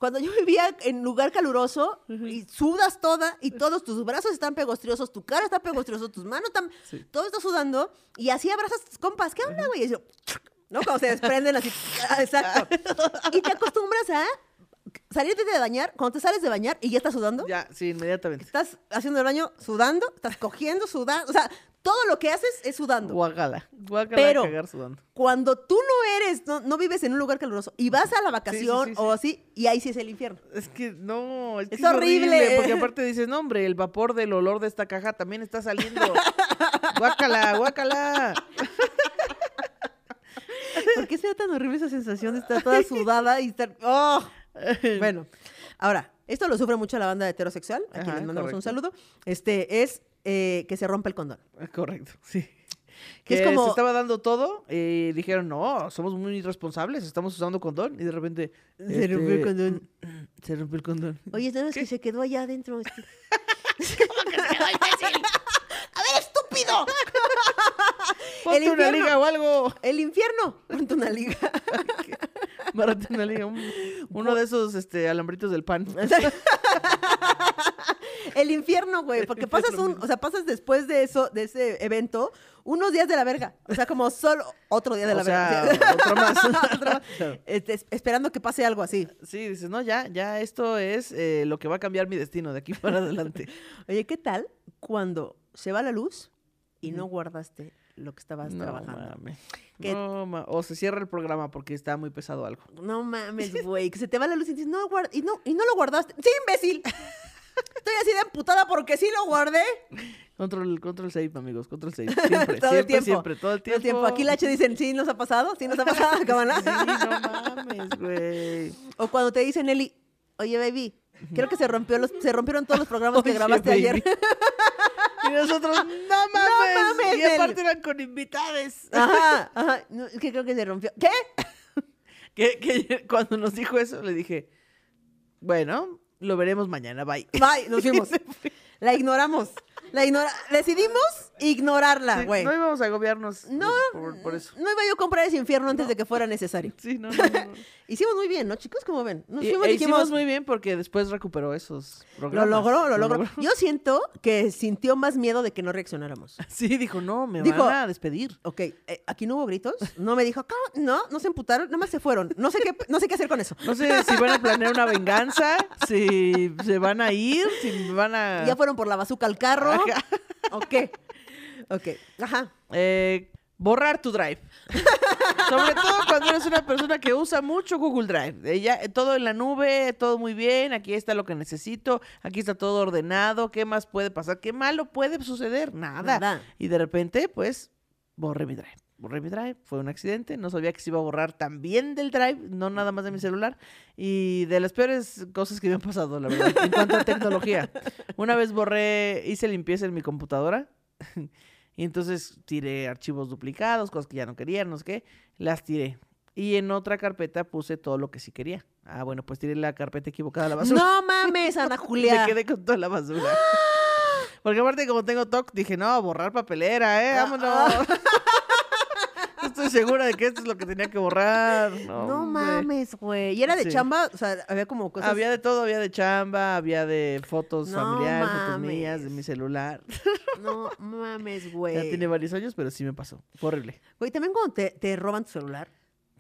cuando yo vivía en lugar caluroso y sudas toda y todos tus brazos están pegostriosos, tu cara está pegostriosa, tus manos están... Sí. Todo está sudando y así abrazas a tus compas. ¿Qué onda, güey? Y yo, ¿no? Cuando se desprenden así. ah, Exacto. Y te acostumbras a salirte de bañar, cuando te sales de bañar y ya estás sudando. Ya, sí, inmediatamente. Estás haciendo el baño sudando, estás cogiendo, sudando. O sea, todo lo que haces es sudando. Guácala. Guácala Pero- cagar sudando. Cuando tú no eres, no, no vives en un lugar caluroso y vas a la vacación sí, sí. o así, y ahí sí es el infierno. Es que no, es, que Es horrible. Porque aparte dices, no, hombre, el vapor del olor de esta caja también está saliendo. guácala, guácala. ¿Por qué será tan horrible esa sensación de estar toda sudada y estar... ¡Oh! Bueno, ahora, esto lo sufre mucho la banda heterosexual, a quien les mandamos un saludo. Este es eh, que se rompe el condón. Correcto, sí. Que Que es como- se estaba dando todo y dijeron, no, somos muy irresponsables, estamos usando condón. Y de repente... Se rompió el este, condón. Se rompió el condón. Oye, ¿sabes ¿Qué? que se quedó allá adentro? este? ¡A ver, estúpido! Ponte una infierno. liga o algo. El infierno. Ponte una liga. Liga. un- uno de esos este, alambritos del pan. El infierno, güey, porque pasas un, o sea, pasas después de eso, de ese evento, unos días de la verga. O sea, como solo otro día de la O sea, verga. otro más. Otro más. Este, es- esperando que pase algo así. Sí, dices, no, ya, ya esto es eh, lo que va a cambiar mi destino de aquí para adelante. Oye, ¿qué tal cuando se va la luz y no guardaste lo que estabas No trabajando? mames. Que- No, ma- o se cierra el programa porque está muy pesado algo. No mames, güey, que se te va la luz y dices, no, guard- y no, y no lo guardaste. ¡Sí, imbécil! Estoy así de amputada porque sí lo guardé. Control, control save, amigos, control save. Siempre, Todo el siempre, tiempo. siempre, todo el Todo el tiempo. tiempo. Aquí la H dicen, sí, nos ha pasado, sí, nos ha pasado. Sí, no mames, güey. O cuando te dicen, Eli, oye, baby, creo que se, rompió los, se rompieron todos los programas que grabaste baby. ayer. Nosotros, no mames. mames, y aparte eran con invitades. Ajá, ajá. No, es que creo que se rompió. ¿Qué? Que, que cuando nos dijo eso, le dije, bueno, lo veremos mañana, bye. Bye, nos fuimos. La ignoramos. La ignora Decidimos ignorarla, Sí, güey. no íbamos a agobiarnos No, por, por eso. no iba yo a comprar ese infierno antes de que fuera necesario. Sí, no, no, no. Hicimos muy bien, ¿no, chicos? ¿Cómo ven? Nos Y- fuimos e dijimos, hicimos muy bien porque después recuperó esos lo programas. logró, lo logró. Yo siento que sintió más miedo de que no reaccionáramos. Sí, dijo, no, me Dijo- van a despedir. Ok, eh, aquí no hubo gritos. No me dijo, "¿Cómo? no, no se emputaron, nada más se fueron. No sé qué, no sé qué hacer con eso. No sé si van a planear una venganza, si se van a ir, si van a... Ya fueron por la bazuca al carro. Ajá. ¿O qué? Ok, ajá. Eh, borrar tu drive. Sobre todo cuando eres una persona que usa mucho Google Drive. Eh, ya, eh, todo en la nube, todo muy bien, aquí está lo que necesito, aquí está todo ordenado, ¿qué más puede pasar? ¿Qué malo puede suceder? Nada. Nada. Y de repente, pues, borré mi drive. Borré mi drive, fue un accidente, no sabía que se iba a borrar también del drive, no nada más de mi celular. Y de las peores cosas que me han pasado, la verdad, en cuanto a tecnología. Una vez borré, hice limpieza en mi computadora. Y entonces tiré archivos duplicados, cosas que ya no quería, no sé qué, las tiré. Y en otra carpeta puse todo lo que sí quería. Ah, bueno, pues tiré la carpeta equivocada a la basura. No mames, Ana Julia. Me quedé con toda la basura. Porque aparte, como tengo TOC, dije, no, borrar papelera, ¿eh? Vámonos. Estoy segura de que esto es lo que tenía que borrar. No, mames, güey. ¿Y era de Sí. chamba? O sea, había como cosas... Había de todo, había de chamba, había de fotos No familiares, fotos mías, de mi celular. No mames, Ya güey. tiene varios años, pero sí me pasó. Fue horrible. Güey, también cuando te, te roban tu celular.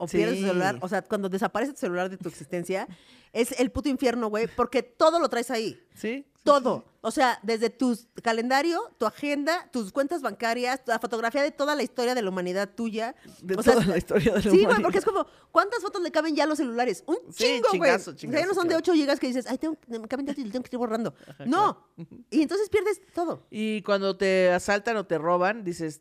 O pierdes tu Sí. celular, o sea, cuando desaparece tu celular de tu existencia, es el puto infierno, güey, porque todo lo traes ahí. ¿Sí? Todo. O sea, desde tu calendario, tu agenda, tus cuentas bancarias, la fotografía de toda la historia de la humanidad tuya. De o sea, toda la historia de la Sí, güey, humanidad. porque es como, ¿cuántas fotos le caben ya a los celulares? Un Sí, chingo, güey. chingazo, o sea, ya no son de claro. 8 gigas que dices, ay, tengo, me caben tanto y tengo que ir borrando. No. Y entonces pierdes todo. Y cuando te asaltan o te roban, dices,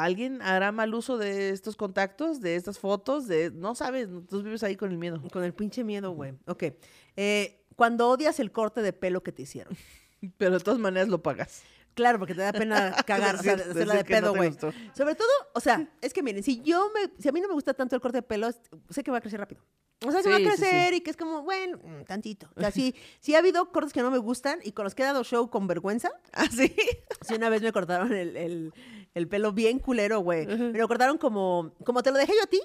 ¿alguien hará mal uso de estos contactos, de estas fotos? De... No sabes, tú vives ahí con el miedo. Con el pinche miedo, güey. Ok. Eh, cuando odias el corte de pelo que te hicieron. Pero de todas maneras lo pagas. Claro, porque te da pena cagar, o sea, Decir- hacerla de pedo, güey. Sobre todo, o sea, es que miren, si yo me, si a mí no me gusta tanto el corte de pelo, sé que va a crecer rápido. O sea, que va a Sí, sí, sí. crecer y que es como, bueno, mm, tantito. O sea, sí, sí ha habido cortes que no me gustan y con los que he dado show con vergüenza. ¿Ah, sí? Sí, una vez me cortaron el, el- el pelo bien culero, güey. Me lo cortaron como, como te lo dejé yo a ti.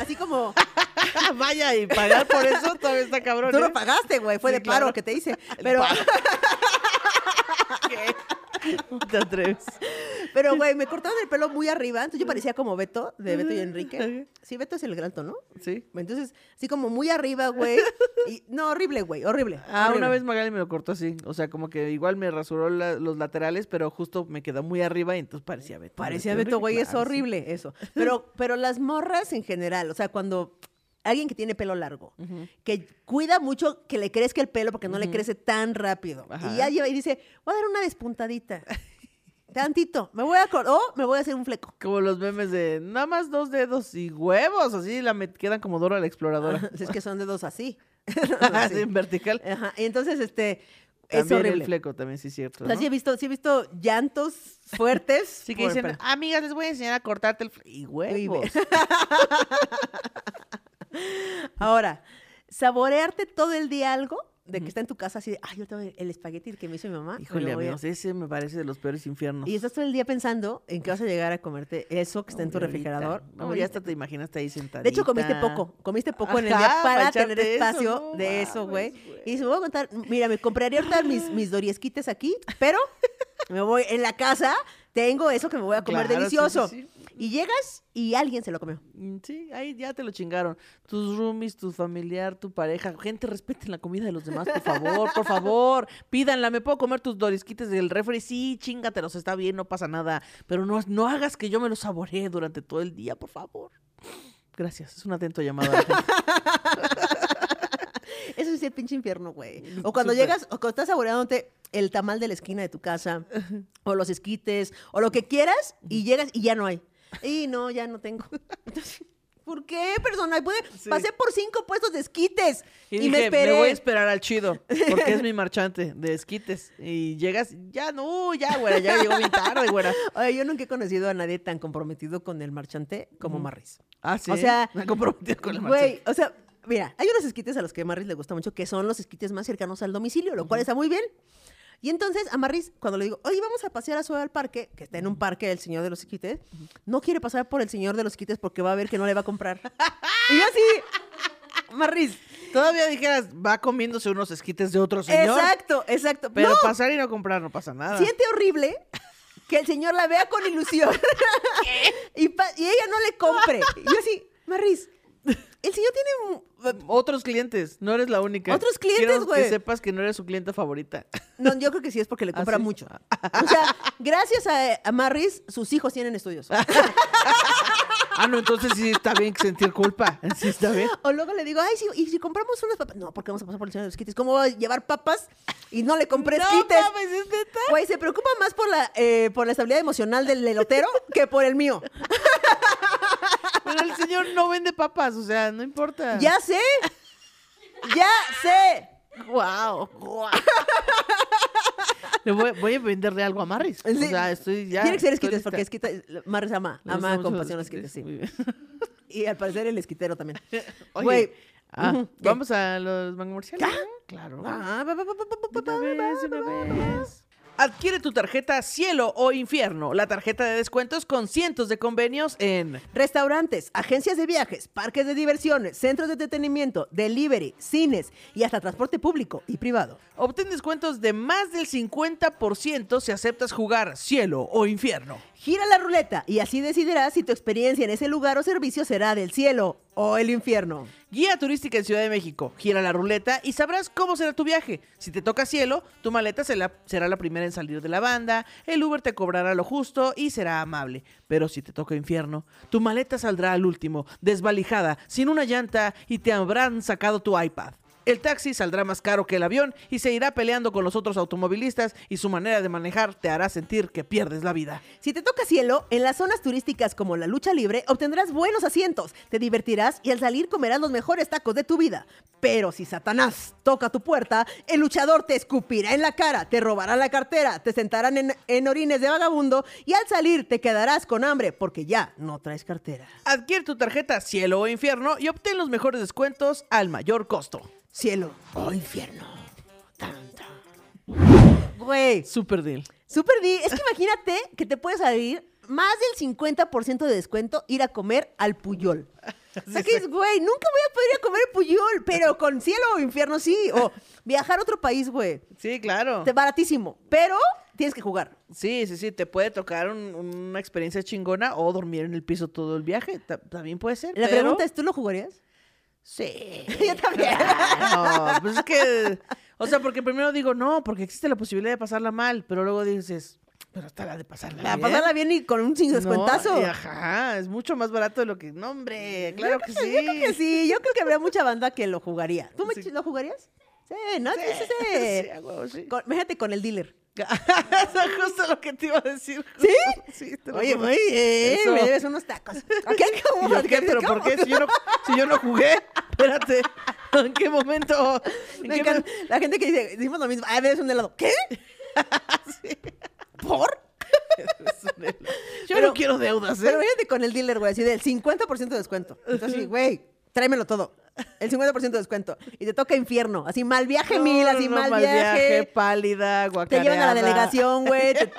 Así como, Vaya, y pagar por eso todavía está cabrón. tú ¿eh? lo pagaste, güey. Fue Sí, de paro claro. que te hice. Pero, ¿Cómo te atreves? pero, güey, me cortaron el pelo muy arriba. Entonces yo parecía como Beto, de Beto y Enrique. Sí, Beto es el granto, ¿no? Sí. Entonces, así como muy arriba, güey. Y, no, horrible, güey, horrible. Ah, horrible. una vez Magali me lo cortó así. O sea, como que igual me rasuró la- los laterales, pero justo me quedó muy arriba y entonces parecía Beto. Parecía Beto, güey, es sí. horrible eso. Pero, pero las morras en general, o sea, cuando alguien que tiene pelo largo, que cuida mucho que le crezca el pelo porque no le crece tan rápido. Ajá. Y ya lleva y dice, voy a dar una despuntadita. Tantito. Me voy a o me voy a hacer un fleco. Como los memes de nada más dos dedos y huevos, así la me quedan como Dora la exploradora. Es que son dedos así. Así en vertical. Ajá. Y entonces, este, es También horrible. el fleco también, sí es cierto. O sea, ¿no? sí he visto, sí he visto llantos fuertes. Sí que dicen, amigas, les voy a enseñar a cortarte el fle-". Y huevos. Ahora, saborearte todo el día algo de que está en tu casa así de, ay, yo tengo el espagueti que me hizo mi mamá. Híjole, lo voy a-". amigos, ese me parece de los peores infiernos. Y estás todo el día pensando en que vas a llegar a comerte eso que está en tu ahorita. refrigerador. No, Ahorita. ya hasta te imaginaste ahí sentadita. De hecho, comiste poco. Comiste poco en el día para tener eso, espacio no de eso, güey. Y se me voy a contar, mira, me compraría ahorita mis, mis doriesquites aquí, pero me voy en la casa, tengo eso que me voy a comer Claro, sí, delicioso. sí, sí. Y llegas y alguien se lo comió. Mm, Sí, ahí ya te lo chingaron. Tus roomies, tu familiar, tu pareja. Gente, respeten la comida de los demás, por favor, por favor. Pídanla. ¿Me puedo comer tus dorisquites del refri? Sí, chingatelos, está bien, no pasa nada. Pero no, no hagas que yo me los saboree durante todo el día, por favor. Gracias, es un atento llamado. Eso es el pinche infierno, güey. O cuando llegas, o cuando estás saboreándote el tamal de la esquina de tu casa, o los esquites, o lo que quieras, y llegas y ya no hay. Y no, ya no tengo. Entonces, ¿Por qué, persona? Sí. Pasé por cinco puestos de esquites y, Y, me esperé. voy a esperar al chido, porque es mi marchante de esquites. Y llegas, ya no, ya, güera, ya llegó bien tarde, güera. Oye, yo nunca he conocido a nadie tan comprometido con el marchante como Marris. Ah, sí. O sea, me he comprometido con el Güey, marchante. o sea, mira, hay unos esquites a los que a Marris le gusta mucho que son los esquites más cercanos al domicilio, lo cual está muy bien. Y entonces a Marris, cuando le digo, oye, vamos a pasear a su al parque, que está en un parque el señor de los esquites, no quiere pasar por el señor de los esquites porque va a ver que no le va a comprar. y yo así, Marris, Todavía dijeras, va comiéndose unos esquites de otro señor. exacto, exacto. Pero no, pasar y no comprar no pasa nada. siente horrible que el señor la vea con ilusión y ella no le compre. Y yo así, Marris, el señor tiene... un- Otros clientes, no eres la única. Otros clientes, güey. que sepas que no eres su cliente favorita. No, yo creo que sí es porque le ¿Ah, compra sí? mucho. O sea, gracias a, a Marris, sus hijos tienen estudios. Ah, no, entonces sí está bien sentir culpa. Sí está bien. O luego le digo, ay, sí, ¿y si compramos unas papas? No, porque vamos a pasar por el señor de los esquites. ¿Cómo voy a llevar papas y no le compré No esquites? mames, ¿es neta? Güey, se preocupa más por la, eh, por la estabilidad emocional del elotero que por el mío. El señor no vende papas, o sea, no importa. ¡Ya sé! ¡Ya sé! Wow. Le voy, voy a venderle algo a Marris. Sí. O sea, estoy ya. Tiene que ser esquites, porque esquita, Marris ama, ama con mucho pasión esquites, sí. Y al parecer el esquitero también. Oye, Güey. ah, vamos a los. ¿no? Claro. Ah, va, va, va, una vez, una vez. Adquiere tu tarjeta Cielo o Infierno, la tarjeta de descuentos con cientos de convenios en Restaurantes, agencias de viajes, parques de diversiones, centros de entretenimiento, delivery, cines y hasta transporte público y privado. Obtén descuentos de más del 50% si aceptas jugar Cielo o Infierno. Gira la ruleta y así decidirás si tu experiencia en ese lugar o servicio será del cielo o el infierno. Guía turística en Ciudad de México. Gira la ruleta y sabrás cómo será tu viaje. Si te toca cielo, tu maleta será, la primera en salir de la banda, el Uber te cobrará lo justo y será amable. Pero si te toca infierno, tu maleta saldrá al último, desvalijada, sin una llanta y te habrán sacado tu iPad. El taxi saldrá más caro que el avión y se irá peleando con los otros automovilistas y su manera de manejar te hará sentir que pierdes la vida. Si te toca cielo, en las zonas turísticas como la lucha libre obtendrás buenos asientos, te divertirás y al salir comerás los mejores tacos de tu vida. Pero si Satanás toca tu puerta, el luchador te escupirá en la cara, te robará la cartera, te sentarán en, en orines de vagabundo y al salir te quedarás con hambre porque ya no traes cartera. Adquiere tu tarjeta cielo o infierno y obtén los mejores descuentos al mayor costo. Cielo o infierno. Tan, tan. Güey, Super deal. Super D, es que imagínate que te puede salir más del 50% de descuento ir a comer al Puyol. O sea que es, güey, nunca voy a poder ir a comer al Puyol, pero con cielo o infierno sí. O viajar a otro país, güey. Sí, claro. Te- Baratísimo, pero tienes que jugar. Sí, sí, sí, te puede tocar un- una experiencia chingona o dormir en el piso todo el viaje. Ta- también puede ser. La pero- pregunta es, ¿tú lo jugarías? Sí. Yo también. No, pues es que. O sea, porque primero digo, no, porque existe la posibilidad de pasarla mal, pero luego dices, pero está la de pasarla Para bien. pasarla bien y con un sin descuentazo. ajá, es mucho más barato de lo que. No, hombre, claro que sí. Yo creo que sí, yo creo que habría mucha banda que lo jugaría. ¿Tú Sí. Lo jugarías? Sí, ¿no? Sí, sí, sí. Con el dealer. Eso es justo lo que te iba a decir. ¿Sí? Sí, te lo Oye, Eso. me debes unos tacos. ¿Qué? ¿Y ¿Cómo? yo qué? ¿Pero por qué? Si yo no, si yo no jugué. Espérate. ¿En qué momento? ¿En Me qué encanta. La gente que dice, decimos lo mismo, ah, me des un helado. ¿Qué? ¿Por? Yo Pero- no quiero deudas, ¿eh? Pero imagínate con el dealer, güey, así del 50% de descuento. Entonces, sí, güey, tráemelo todo. El 50% de descuento. Y te toca infierno. Así mal viaje No, mil, así no, mal, viaje. pálida, Te guacareada. llevan a la delegación, güey. Te,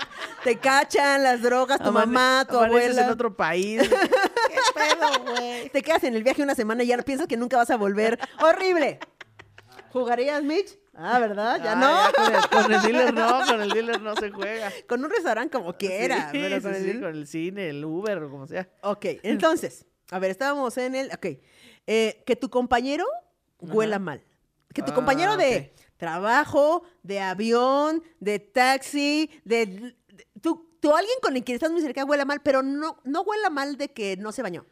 te cachan las drogas, tu Amane- mamá, tu abuela. en otro país. ¿Qué pedo, güey? Te quedas en el viaje una semana y ya piensas que nunca vas a volver. ¡Horrible! ¿Jugarías, Mitch? Ah, ¿verdad? Ya Ah, no. ya con, el, con el dealer no, con el dealer no se juega. Con un restaurante como quiera. Sí, pero con sí, el sí, con el cine, el Uber o como sea. Ok, entonces, a ver, estábamos en el. Ok. Eh, que tu compañero huela Ajá. mal. Que tu Ah, compañero de trabajo, de avión, de taxi, de. de- tú, tú, alguien con el que estás muy cerca huela mal, pero no, no huela mal de que no se bañó,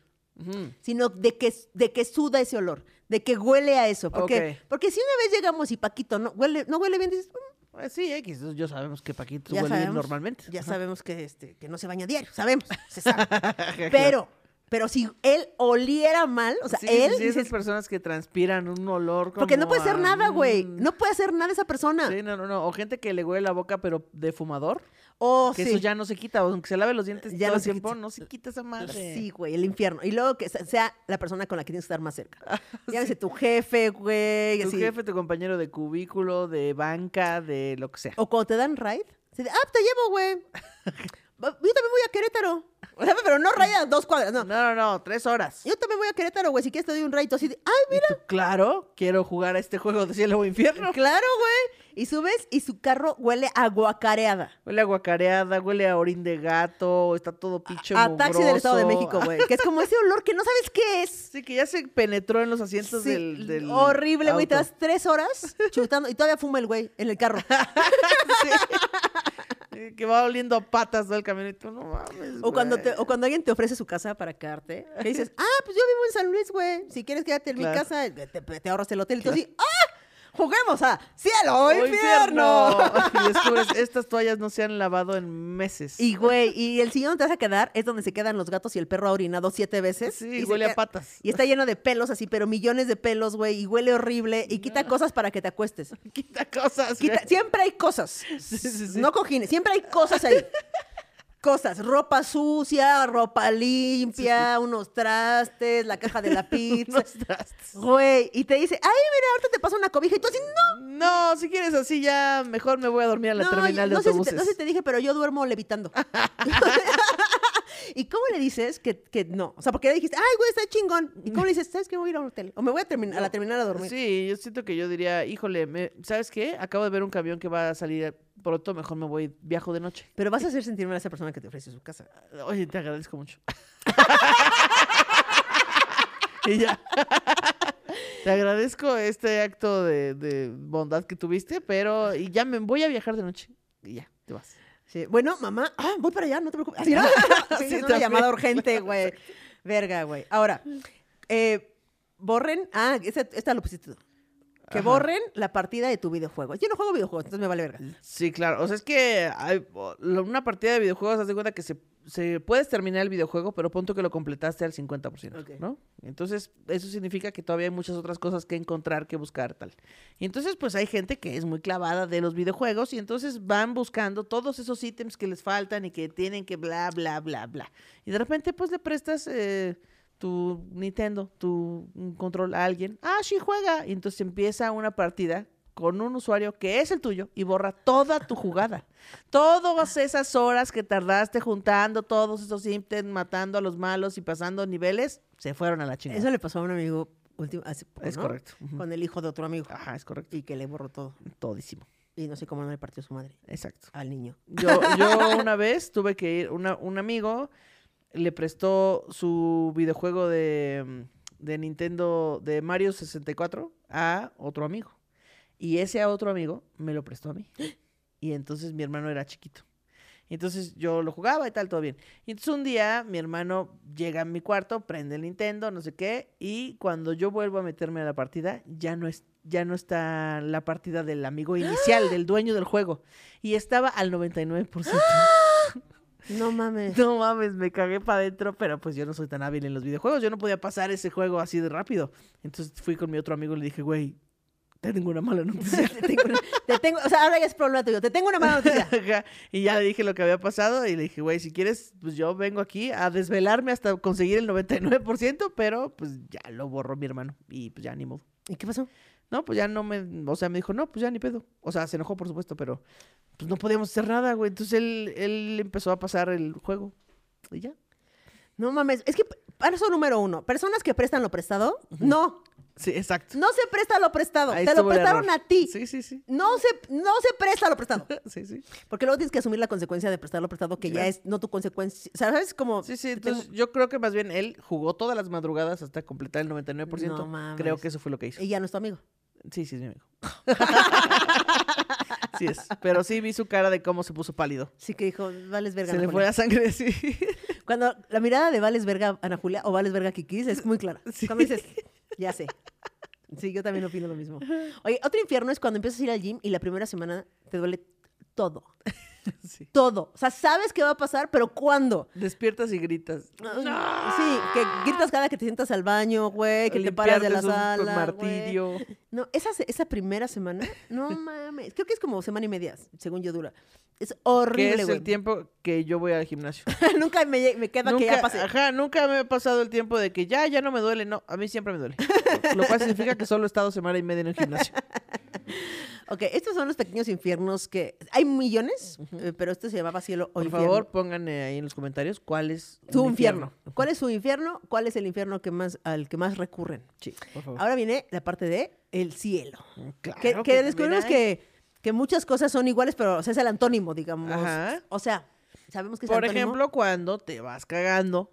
sino de que, de que suda ese olor, de que huele a eso. Porque, porque si una vez llegamos y Paquito no huele, no huele bien, dices, "Mm, Pues sí, X, yo sabemos que Paquito ya huele bien normalmente. Ya sabemos que, este, que no se baña diario, sabemos, se sabe. Pero, pero si él oliera mal, o sea, Sí, él sí, sí, esas personas que transpiran un olor como porque no puede hacer nada, güey. No puede hacer nada esa persona. Sí, no, no, no. O gente que le huele la boca, pero de fumador. O que sí. eso ya no se quita. o Aunque se lave los dientes Ya todo no el tiempo, quita. no se quita esa madre. Sí, güey, el infierno. Y luego que se- sea la persona con la que tienes que estar más cerca. Ah, Llámese tu jefe, güey. Tu así. jefe, tu compañero de cubículo, de banca, de lo que sea. O cuando te dan ride, se de, ah, te llevo, güey. Yo también voy a Querétaro. O sea, pero no a dos cuadras, no. No, no, no, tres horas. Yo también voy a Querétaro, güey. Si quieres te doy un. Tú así de, ay, mira. Tú, claro, quiero jugar a este juego de cielo o infierno. Claro, güey. Y subes y su carro huele a guacareada. Huele a guacareada, huele a orín de gato, está todo pinche A taxi del Estado de. México, güey. Que es como ese olor que no sabes qué es. Sí, que ya se penetró en los asientos Sí, del, del horrible, güey. Te das tres horas chutando y todavía fuma el güey en el carro. Sí. Eh, que va oliendo a patas todo el camino y tú no mames. O cuando, te, o cuando alguien te ofrece su casa para quedarte, que dices, ah, pues yo vivo en San Luis, güey. Si quieres quedarte en mi casa, te, te ahorras el hotel. Y tú así, ¡ah! Juguemos a cielo o ¡Oh, infierno. Y descubres, estas toallas no se han lavado en meses. Y, güey, y el sillón donde te vas a quedar es donde se quedan los gatos y el perro ha orinado siete veces. Sí, y huele a patas. Y está lleno de pelos así, pero millones de pelos, güey, y huele horrible y quita cosas para que te acuestes. Quita cosas. Quita- siempre hay cosas. Sí, sí, sí. No cojines, siempre hay cosas ahí. Cosas, ropa sucia, ropa limpia, unos trastes, la caja de la pizza. Unos trastes. Güey, y te dice, ay, mira, ahorita te paso una cobija. Y tú así, no. No, si quieres así ya, mejor me voy a dormir a la no, terminal de no sé, si te, autobuses. no sé si te dije, pero yo duermo levitando. ¿Y cómo le dices que, que no? O sea, porque le dijiste, ay, güey, está chingón. ¿Y cómo le dices, sabes que voy a ir a un hotel? O me voy a, terminar a la terminal a dormir. Sí, yo siento que yo diría, híjole, me- ¿sabes qué? Acabo de ver un camión que va a salir pronto, mejor me voy, viajo de noche. Pero vas a hacer sentirme a esa persona que te ofrece su casa. Oye, te agradezco mucho. y ya. te agradezco este acto de, de bondad que tuviste, pero y ya me voy a viajar de noche. Y ya, te vas. Sí. Bueno, mamá, ah, voy para allá, no te preocupes. Así, ¿no? Sí, Sí, es una llamada urgente, güey. Verga, güey. Ahora, eh, borren. Ah, esta, esta lo pusiste tú. Que Ajá. borren la partida de tu videojuego. Yo no juego videojuegos, entonces me vale verga. Sí, claro. O sea, es que hay, una partida de videojuegos, haz de cuenta que se, se puedes terminar el videojuego, pero punto que lo completaste al 50%, Ok. ¿no? Entonces, eso significa que todavía hay muchas otras cosas que encontrar, que buscar, tal. Y entonces, pues hay gente que es muy clavada de los videojuegos y entonces van buscando todos esos ítems que les faltan y que tienen que bla, bla, bla, bla. Y de repente, pues le prestas eh, tu Nintendo, tu control a alguien. Ah, sí, juega. Y entonces empieza una partida con un usuario que es el tuyo y borra toda tu jugada. Todas esas horas que tardaste juntando todos esos ítems, matando a los malos y pasando niveles, se fueron a la chingada. Eso le pasó a un amigo último, hace poco, es ¿no? correcto. Con el hijo de otro amigo. Ajá, es correcto. Y que le borró todo. Todísimo. Y no sé cómo no le partió su madre Exacto. al niño. Yo, yo una vez tuve que ir, una- un amigo le prestó su videojuego de, mm, de Nintendo de Mario 64 a otro amigo. Y ese a otro amigo me lo prestó a mí. Y entonces mi hermano era chiquito. Y entonces yo lo jugaba y tal, todo bien. Y entonces un día mi hermano llega a mi cuarto, prende el Nintendo, no sé qué, y cuando yo vuelvo a meterme a la partida, ya no es, ya no está la partida del amigo inicial, del dueño del juego. Y estaba al 99%. No mames. No mames, me cagué para adentro, pero pues yo no soy tan hábil en los videojuegos. Yo no podía pasar ese juego así de rápido. Entonces fui con mi otro amigo y le dije, güey, te tengo una mala noticia. te, tengo, una- te tengo- o sea, ahora ya es problema tuyo. Te tengo una mala noticia. Y ya le dije lo que había pasado y le dije, güey, si quieres, pues yo vengo aquí a desvelarme hasta conseguir el 99%, pero pues ya lo borró mi hermano y pues ya ni modo. ¿Y qué pasó? No, pues ya no me, o sea, me dijo, no, pues ya ni pedo. O sea, se enojó, por supuesto, pero pues no podíamos hacer nada, güey. Entonces él, él empezó a pasar el juego y ya. No mames. Es que paso número uno. Personas que prestan lo prestado. No. Sí, exacto. No se presta lo prestado. Ahí Te lo prestaron a ti. Sí, sí, sí. No se, no se presta lo prestado. Sí, sí. Porque luego tienes que asumir la consecuencia de prestar lo prestado, que ya es no tu consecuencia. O sea, ¿sabes? Como. Sí, sí, tengo- entonces yo creo que más bien él jugó todas las madrugadas hasta completar el 99%. No mames. creo que eso fue lo que hizo. Y ya no es tu amigo. Sí, sí, es mi amigo. sí es. Pero sí vi su cara de cómo se puso pálido. Sí que dijo, vales verga. se Ana le fue Julia". la sangre así. Cuando la mirada de vales verga Ana Julia o vales verga Kikis es muy clara. Sí. Cuando dices, ya sé. Sí, yo también opino lo mismo. Oye, otro infierno es cuando empiezas a ir al gym y la primera semana te duele todo. Sí. Todo. O sea, sabes qué va a pasar, pero ¿cuándo? Despiertas y gritas. Sí, que gritas cada que te sientas al baño, güey, que te paras de la sala. güey. martirio. No, esa, esa primera semana, no mames. Creo que es como semana y media, según yo dura. Es horrible, Que es güey. el tiempo que yo voy al gimnasio. Nunca me, me queda que ya nunca, pasé. ajá, nunca me ha pasado el tiempo de que ya, ya no me duele. No, a mí siempre me duele. Lo cual significa que solo he estado semana y media en el gimnasio. Ok, estos son los pequeños infiernos que... Hay millones, eh, pero este se llamaba cielo o Por infierno. favor, pongan eh, ahí en los comentarios cuál es Su infierno. ¿Cuál es su infierno? ¿Cuál es el infierno que más, al que más recurren? Sí, por favor. Ahora viene la parte de el cielo. Claro que, que también descubrimos hay. que, que muchas cosas son iguales, pero o sea, es el antónimo, digamos. Ajá. O sea, sabemos que es Por antónimo. ejemplo, cuando te vas cagando,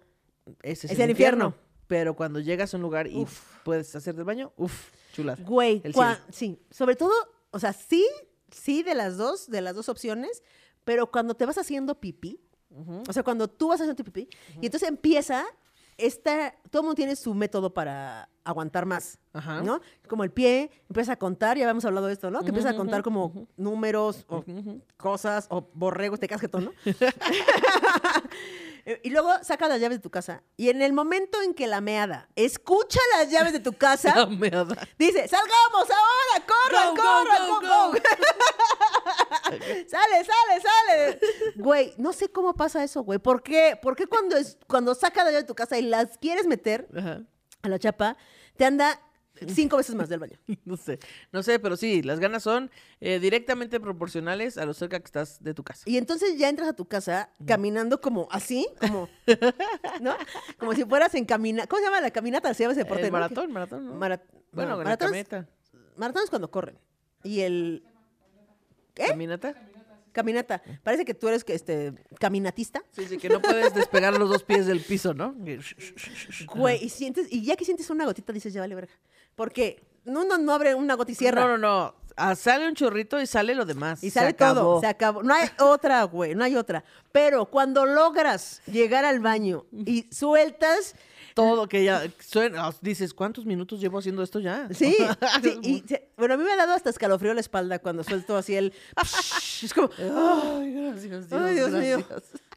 ese es, Es el, el infierno. infierno. Pero cuando llegas a un lugar y Uf. puedes hacer del baño, uff, chulada. Güey, El cielo. sí. Sobre todo, o sea, sí, sí de las dos, de las dos opciones, pero cuando te vas haciendo pipí, o sea, cuando tú vas haciendo tu pipí, y entonces empieza esta, todo el mundo tiene su método para aguantar más, Ajá. ¿no? Como el pie, empieza a contar, ya habíamos hablado de esto, ¿no? Que empieza a contar como números o cosas o borregos, te casquetón, ¿no? y luego saca las llaves de tu casa y en el momento en que la meada escucha las llaves de tu casa, La meada. Dice, salgamos ahora, corran, corran, go, go, go". sale, sale, sale. Güey, no sé cómo pasa eso, güey. ¿Por qué? ¿Por qué cuando, es, cuando sacas la llave de tu casa y las quieres meter Ajá. a la chapa, te anda cinco veces más del baño. No sé, no sé, pero sí, las ganas son eh, directamente proporcionales a lo cerca que estás de tu casa. Y entonces ya entras a tu casa caminando como así, como, ¿no? Como si fueras en camina. ¿Cómo se llama la caminata? Se llama ese deporte. El ¿no? maratón, maratón, ¿no? Mara- bueno, no, con la maratón es- camioneta. maratón es cuando corren. Y el ¿Qué? ¿Caminata? caminata. Parece que tú eres que, este caminatista. Sí, sí, que no puedes despegar los dos pies del piso, ¿no? Güey, y sientes, y ya que sientes una gotita dices, ya vale verga. Porque no, no, abre una gota y cierra. No, no, no. Ah, sale un chorrito y sale lo demás. Y Se sale todo, acabó. se acabó. No hay otra, güey, no hay otra. Pero cuando logras llegar al baño y sueltas, Todo que ya suena. ah, Dices, ¿cuántos minutos llevo haciendo esto ya? sí, sí, y se- bueno, a mí me ha dado hasta escalofrío la espalda cuando suelto así el... es como, Ay, gracias, Dios, ay, Dios mío.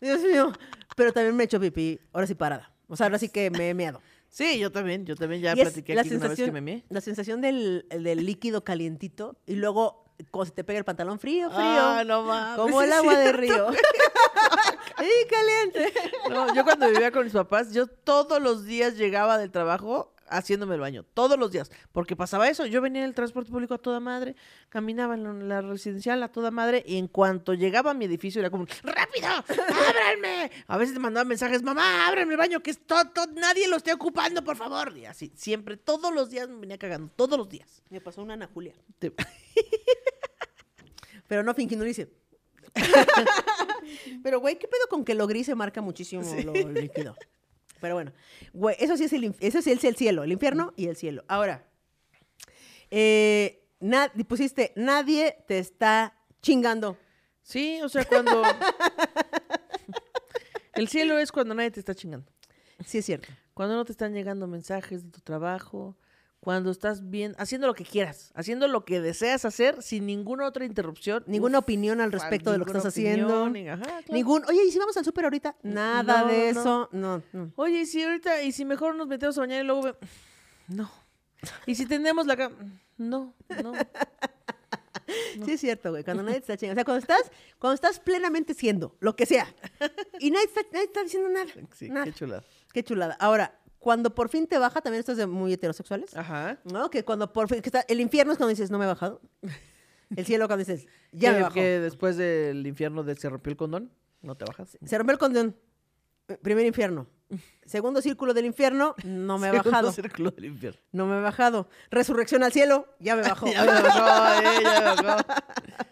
Dios mío. Pero también me he hecho pipí, ahora sí parada. O sea, ahora sí que me he meado. Sí, yo también, yo también ya Y platiqué la aquí una vez que sensación, me mié. la sensación del, del líquido calientito y luego cuando se te pega el pantalón frío, frío. Ah, no mames, Como el agua de río. ¡Y caliente! No, yo cuando vivía con mis papás, yo todos los días llegaba del trabajo haciéndome el baño, todos los días, porque pasaba eso, yo venía en el transporte público a toda madre, caminaba en la- residencial a toda madre, y en cuanto llegaba a mi edificio era como, ¡rápido! ¡Ábranme! A veces te mandaban mensajes, mamá, ábranme el baño, que es todo, nadie lo esté ocupando, por favor, y así, siempre, todos los días me venía cagando, todos los días. Me pasó una Ana Julia. Te- Pero no lo hice. Pero, güey, ¿qué pedo con que lo gris se marca muchísimo lo líquido? Pero bueno, güey, eso sí es el, eso sí es el cielo, el infierno y el cielo. Ahora, eh, na- pusiste, nadie te está chingando. Sí, o sea, cuando... el cielo es cuando nadie te está chingando. Sí es cierto. Cuando no te están llegando mensajes de tu trabajo, cuando estás bien, haciendo lo que quieras, haciendo lo que deseas hacer sin ninguna otra interrupción. Ninguna Uf, opinión al respecto de lo que estás haciendo. ni- ajá, claro. Ningún, oye, ¿y si vamos al súper ahorita? Nada No, de no. eso. No, no. Oye, y si ahorita, y si mejor nos metemos a bañar y luego ve- No. Y si tenemos la cama. No, no. Sí es cierto, güey. Cuando nadie te está chingando. O sea, cuando estás, cuando estás plenamente siendo lo que sea. Y nadie está, nadie está diciendo nada. Sí, nada. qué chulada. Qué chulada. Ahora, cuando por fin te baja, también estás de muy heterosexuales. Ajá. ¿No? Que cuando por fin. Que está, el infierno es cuando dices, no me he bajado. El cielo cuando dices, ya me bajó. que después del infierno de se rompió el condón, no te bajas. Se rompió el condón. Primer infierno. Segundo círculo del infierno, no me he Segundo bajado. círculo del infierno. No me he bajado. Resurrección al cielo, ya me bajó. Ya me bajó, eh, ya me bajó.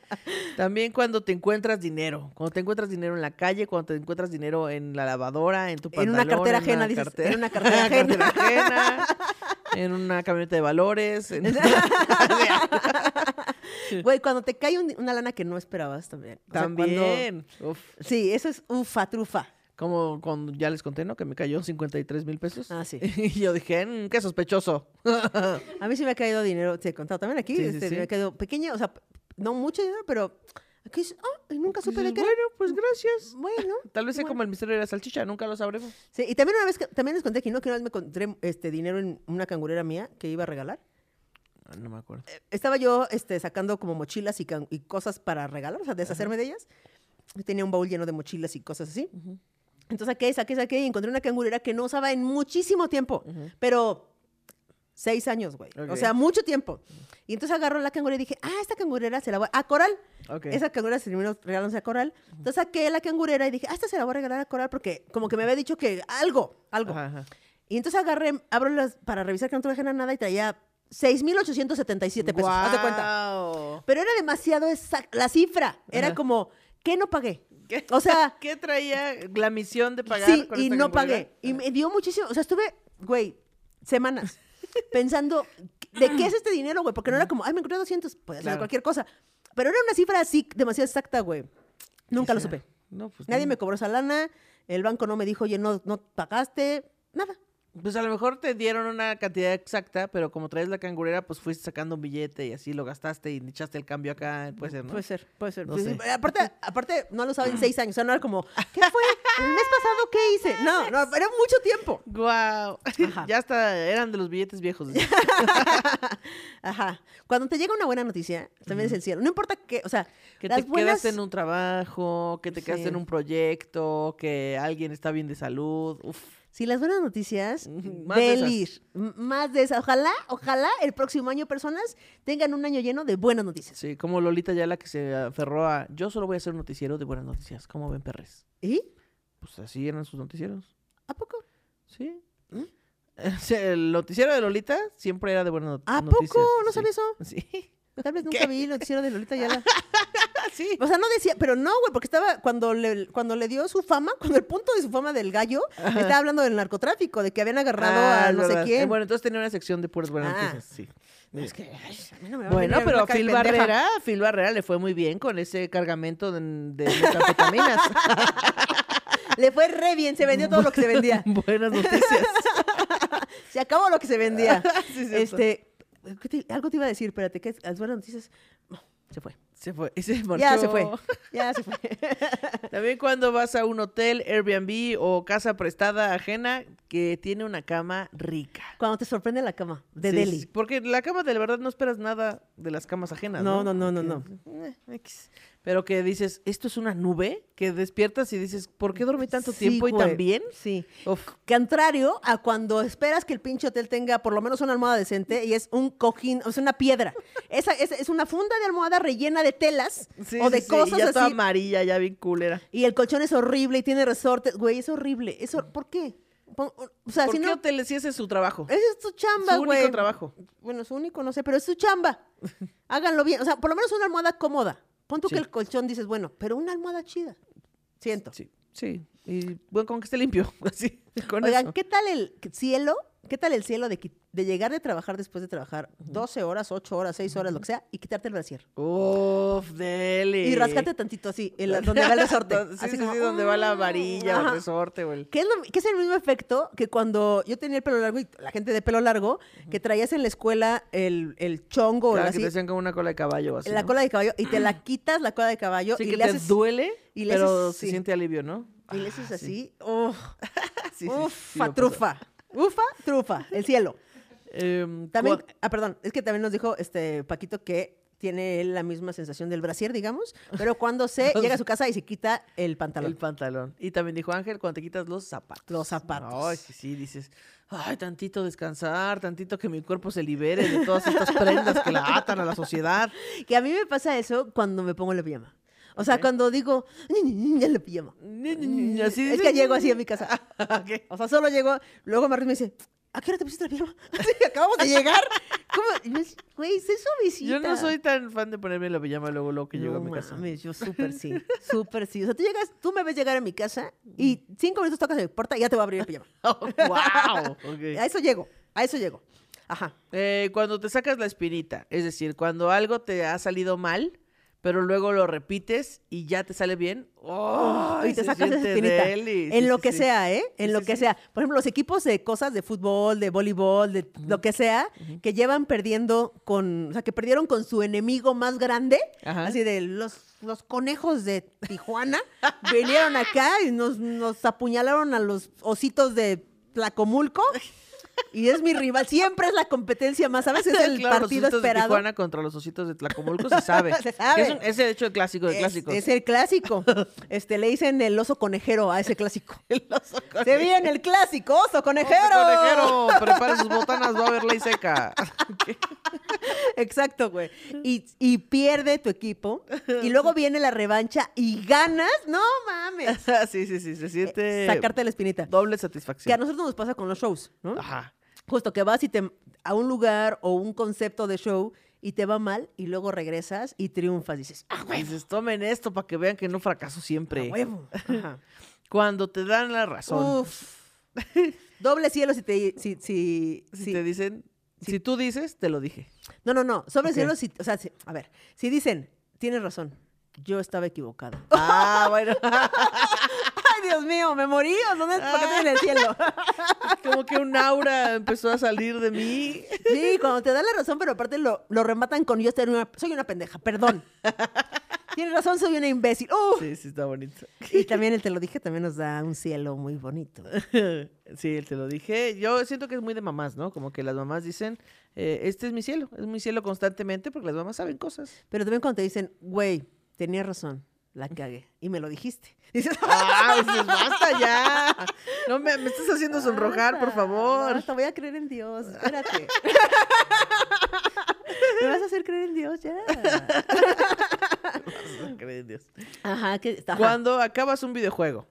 También cuando te encuentras dinero, cuando te encuentras dinero en la calle, cuando te encuentras dinero en la lavadora, en tu En pantalón, una cartera ajena, una dices, cartera- en una cartera ajena. ajena, en una camioneta de valores, en- Güey, cuando te cae un- una lana que no esperabas también. O sea, cuando- también. Uf, Sí, eso es ufa, trufa. como cuando ya les conté, ¿no? Que me cayó 53 mil pesos. Ah, sí. Y yo dije, "Mm, qué sospechoso. A mí sí me ha caído dinero, te he contado también aquí, Sí, este, sí. me ha caído pequeña, o sea, no mucho dinero, pero aquí es, ah, y nunca supe de qué era. bueno, pues gracias. Bueno. Tal vez sea bueno. como el misterio de la salchicha, nunca lo sabremos. Sí, y también una vez, que, también les conté aquí, ¿no? Que una vez me encontré este, dinero en una cangurera mía que iba a regalar. Ah, No me acuerdo. Estaba yo este, sacando como mochilas y, y cosas para regalar, o sea, deshacerme de ellas. Tenía un baúl lleno de mochilas y cosas así. Entonces saqué, saqué, saqué y encontré una cangurera que no usaba en muchísimo tiempo, pero seis años, güey. O sea, mucho tiempo. Y entonces agarró la cangurera y dije, ah, esta cangurera se la voy a... A Coral. Ok. Esa cangurera se terminó regalándose a Coral. Entonces saqué la cangurera y dije, ah, esta se la voy a regalar a Coral porque como que me había dicho que algo, algo. Ajá, ajá. Y entonces agarré, abro las para revisar que no trajera nada y traía 6,877 pesos. Haz de cuenta. Pero era demasiado exacta. La cifra era Ajá. como, ¿qué no pagué? ¿Qué? O sea, ¿Qué traía la misión de pagar? sí, con y esta no cangurera? pagué. Y me dio muchísimo. O sea, estuve, güey, semanas pensando, ¿de qué es este dinero, güey? Porque no era como, ay, me encontré 200, puede ser Claro. cualquier cosa. Pero era una cifra así, demasiado exacta, güey. Nunca lo supe. No, pues Nadie no. me cobró esa lana. El banco no me dijo, oye, no, no pagaste. Nada. Pues a lo mejor te dieron una cantidad exacta, pero como traes la cangurera, pues fuiste sacando un billete y así lo gastaste y echaste el cambio acá, puede ser, ¿no? Puede ser, puede ser. No Pues, Aparte, aparte, no lo saben en seis años. O sea, no era como, ¿qué fue? ¿El mes pasado qué hice? No, no, era mucho tiempo. Guau. Ya hasta eran de los billetes viejos. Ajá. Cuando te llega una buena noticia, también es el cielo. No importa qué, o sea, Que las te buenas... quedaste en un trabajo, que te quedaste Sí. en un proyecto, que alguien está bien de salud. Uf. Si las buenas noticias, Más de m- más de esas. Ojalá, ojalá el próximo año personas tengan un año lleno de buenas noticias. Sí, como Lolita Yala que se aferró a. Yo solo voy a hacer un noticiero de buenas noticias. ¿Cómo ven, perres? ¿Y? Pues así eran sus noticieros. ¿A poco? Sí. Sea, El noticiero de Lolita siempre era de buenas not- ¿A noticias. poco? ¿No sí. sabía eso? Sí. Tal vez nunca vi el noticiero de Lolita Yala. sí. O sea, no decía, pero no, güey, porque estaba, cuando le, cuando le dio su fama, cuando el punto de su fama del gallo, estaba hablando del narcotráfico, de que habían agarrado Ah, a es no sé quién. Eh, bueno, entonces tenía una sección de puras buenas Ah. noticias. Sí. es que, ay, a mí no me va a Bueno, venir pero a Phil. Barrera, Phil Barrera le fue muy bien con ese cargamento de, de metanfetaminas. Le fue re bien, se vendió todo lo que se vendía. Buenas noticias. Se acabó lo que se vendía. Sí, este, ¿qué te- algo te iba a decir, espérate, que las buenas noticias. No, se fue. Se fue. se. Ya se fue. Ya se fue. También cuando vas a un hotel, Airbnb o casa prestada ajena que tiene una cama rica. Cuando te sorprende la cama de Sí, Delhi. Porque la cama de la verdad no esperas nada de las camas ajenas. No, No, no, no, no, Que, eh. Pero que dices, esto es una nube, que despiertas y dices, ¿por qué dormí tanto Sí, tiempo y güey. tan bien? Sí. Uf. Contrario a cuando esperas que el pinche hotel tenga por lo menos una almohada decente y es un cojín, o sea, una piedra. Esa, esa es una funda de almohada rellena de telas Sí, o de sí, cosas y ya toda así. amarilla, ya bien culera. Y el colchón es horrible y tiene resortes. Güey, es horrible. Es hor- ¿Por qué? O sea, ¿Por si qué no. hoteles sí ese es su trabajo? Ese es tu chamba, Su güey. único trabajo. Bueno, su único, no sé, pero es su chamba. Háganlo bien. O sea, por lo menos una almohada cómoda. Pon tú Sí. que el colchón dices, bueno, pero una almohada chida. Siento. Sí, sí. Y bueno, con que esté limpio, así, con Oigan, eso. ¿qué tal el cielo? ¿Qué tal el cielo de, de llegar de trabajar después de trabajar 12 horas, 8 horas, 6 horas, lo que sea, y quitarte el brasier? Uf, deli. Y rascarte tantito así, en la- donde va el resorte. Sí, así sí, como, sí, donde va la mm, varilla o el resorte o el... Que es, lo- que es el mismo efecto que cuando yo tenía el pelo largo y la gente de pelo largo, que traías en la escuela el, el chongo o Claro, así, que te hacían como una cola de caballo o así, la ¿no? cola de caballo, y te la quitas la cola de caballo Sí, y que le te haces, duele, y le pero haces- se siente alivio, ¿no? y le haces Ah, sí. así. ufa, pasó. trufa. Ufa, trufa, el cielo. Em, También, ah, perdón, es que también nos dijo este Paquito que tiene él la misma sensación del brasier, digamos, pero cuando se llega a su casa y se quita el pantalón. El pantalón. Y también dijo Ángel, cuando te quitas los zapatos. Los zapatos. Ay, sí, sí, dices, ay, tantito descansar, tantito que mi cuerpo se libere de todas estas prendas que la atan a la sociedad. Que a mí me pasa eso cuando me pongo la pijama. O sea, cuando digo, ya la pijama. Así es que llego así a mi casa. Ok. O sea, solo llego, luego Martín me dice, ¿a qué hora te pusiste la pijama? Acabamos de llegar. ¿Cómo? Güey, soy suavecita. Yo no soy tan fan de ponerme la pijama luego, luego que llego a mi casa. mames, yo súper sí, súper sí. O sea, tú llegas, tú me ves llegar a mi casa y cinco minutos tocas mi puerta y ya te voy a abrir el pijama. wow. A eso llego, a eso llego. Ajá. Eh, cuando te sacas la espinita, es decir, cuando algo te ha salido mal, pero luego lo repites y ya te sale bien. ¡Oh! y te sacas esa espinita. en lo que sea, ¿eh? En lo que sea. Por ejemplo, los equipos de cosas de fútbol, de voleibol, de lo que sea, que llevan perdiendo con, o sea, que perdieron con su enemigo más grande, Ajá. así de los, los conejos de Tijuana, vinieron acá y nos, nos apuñalaron a los ositos de Tlacomulco. Y es mi rival, siempre es la competencia más, ¿sabes? Es el Claro, los partido de esperado. Tijuana contra los ositos de Tlacomulco se sabe. Se sabe. Es, un- es de hecho el clásico de Es- clásicos. Es, el clásico. Este, le dicen el oso conejero a ese clásico. El oso Se conejero. viene el clásico, oso conejero. Oso conejero, prepare sus botanas, va a haber ley seca. Exacto, güey. Y, y pierde tu equipo. Y luego viene la revancha y ganas. No mames. sí, sí, sí, se siente Eh, Sacarte la espinita. doble Que a satisfacción. nosotros nos pasa con los shows, ¿no? Ajá. Justo que vas y te, a un lugar o un concepto de show y te va mal y luego regresas y triunfas. Dices, ¡ah, Dices, tomen esto para que vean que no fracaso siempre. a huevo! Ajá. Cuando te dan la razón. Uf. Doble cielo si te... Si, si, Si si- te dicen, si tú dices, te lo dije. No, no, no. Sobre cielo si... O sea, a ver. Si dicen, tienes razón, yo estaba equivocado. Ah, bueno. ¡Ay, Dios mío! ¿Me morí dónde? ¿Por qué estoy en el cielo? Como que un aura empezó a salir de mí. Sí, cuando te dan la razón, pero aparte lo, lo rematan con yo estoy una- soy una pendeja, perdón. Tienes razón, soy una imbécil. ¡Uf! Sí, sí, está bonito. Y también el te lo dije, también nos da un cielo muy bonito. Sí, te lo dije. Yo siento que es muy de mamás, ¿no? Como que las mamás dicen, eh, este es mi cielo, es mi cielo constantemente porque las mamás saben cosas. Pero también cuando te dicen, güey, tenías razón, la cagué. Y me lo dijiste. Dices, Ah, dices, basta ya. No me, me estás haciendo sonrojar, por "Basta, favor. basta, voy a creer en Dios, espérate. me vas a hacer creer en Dios ya. Cree en Dios. Ajá, que ajá. Cuando acabas un videojuego,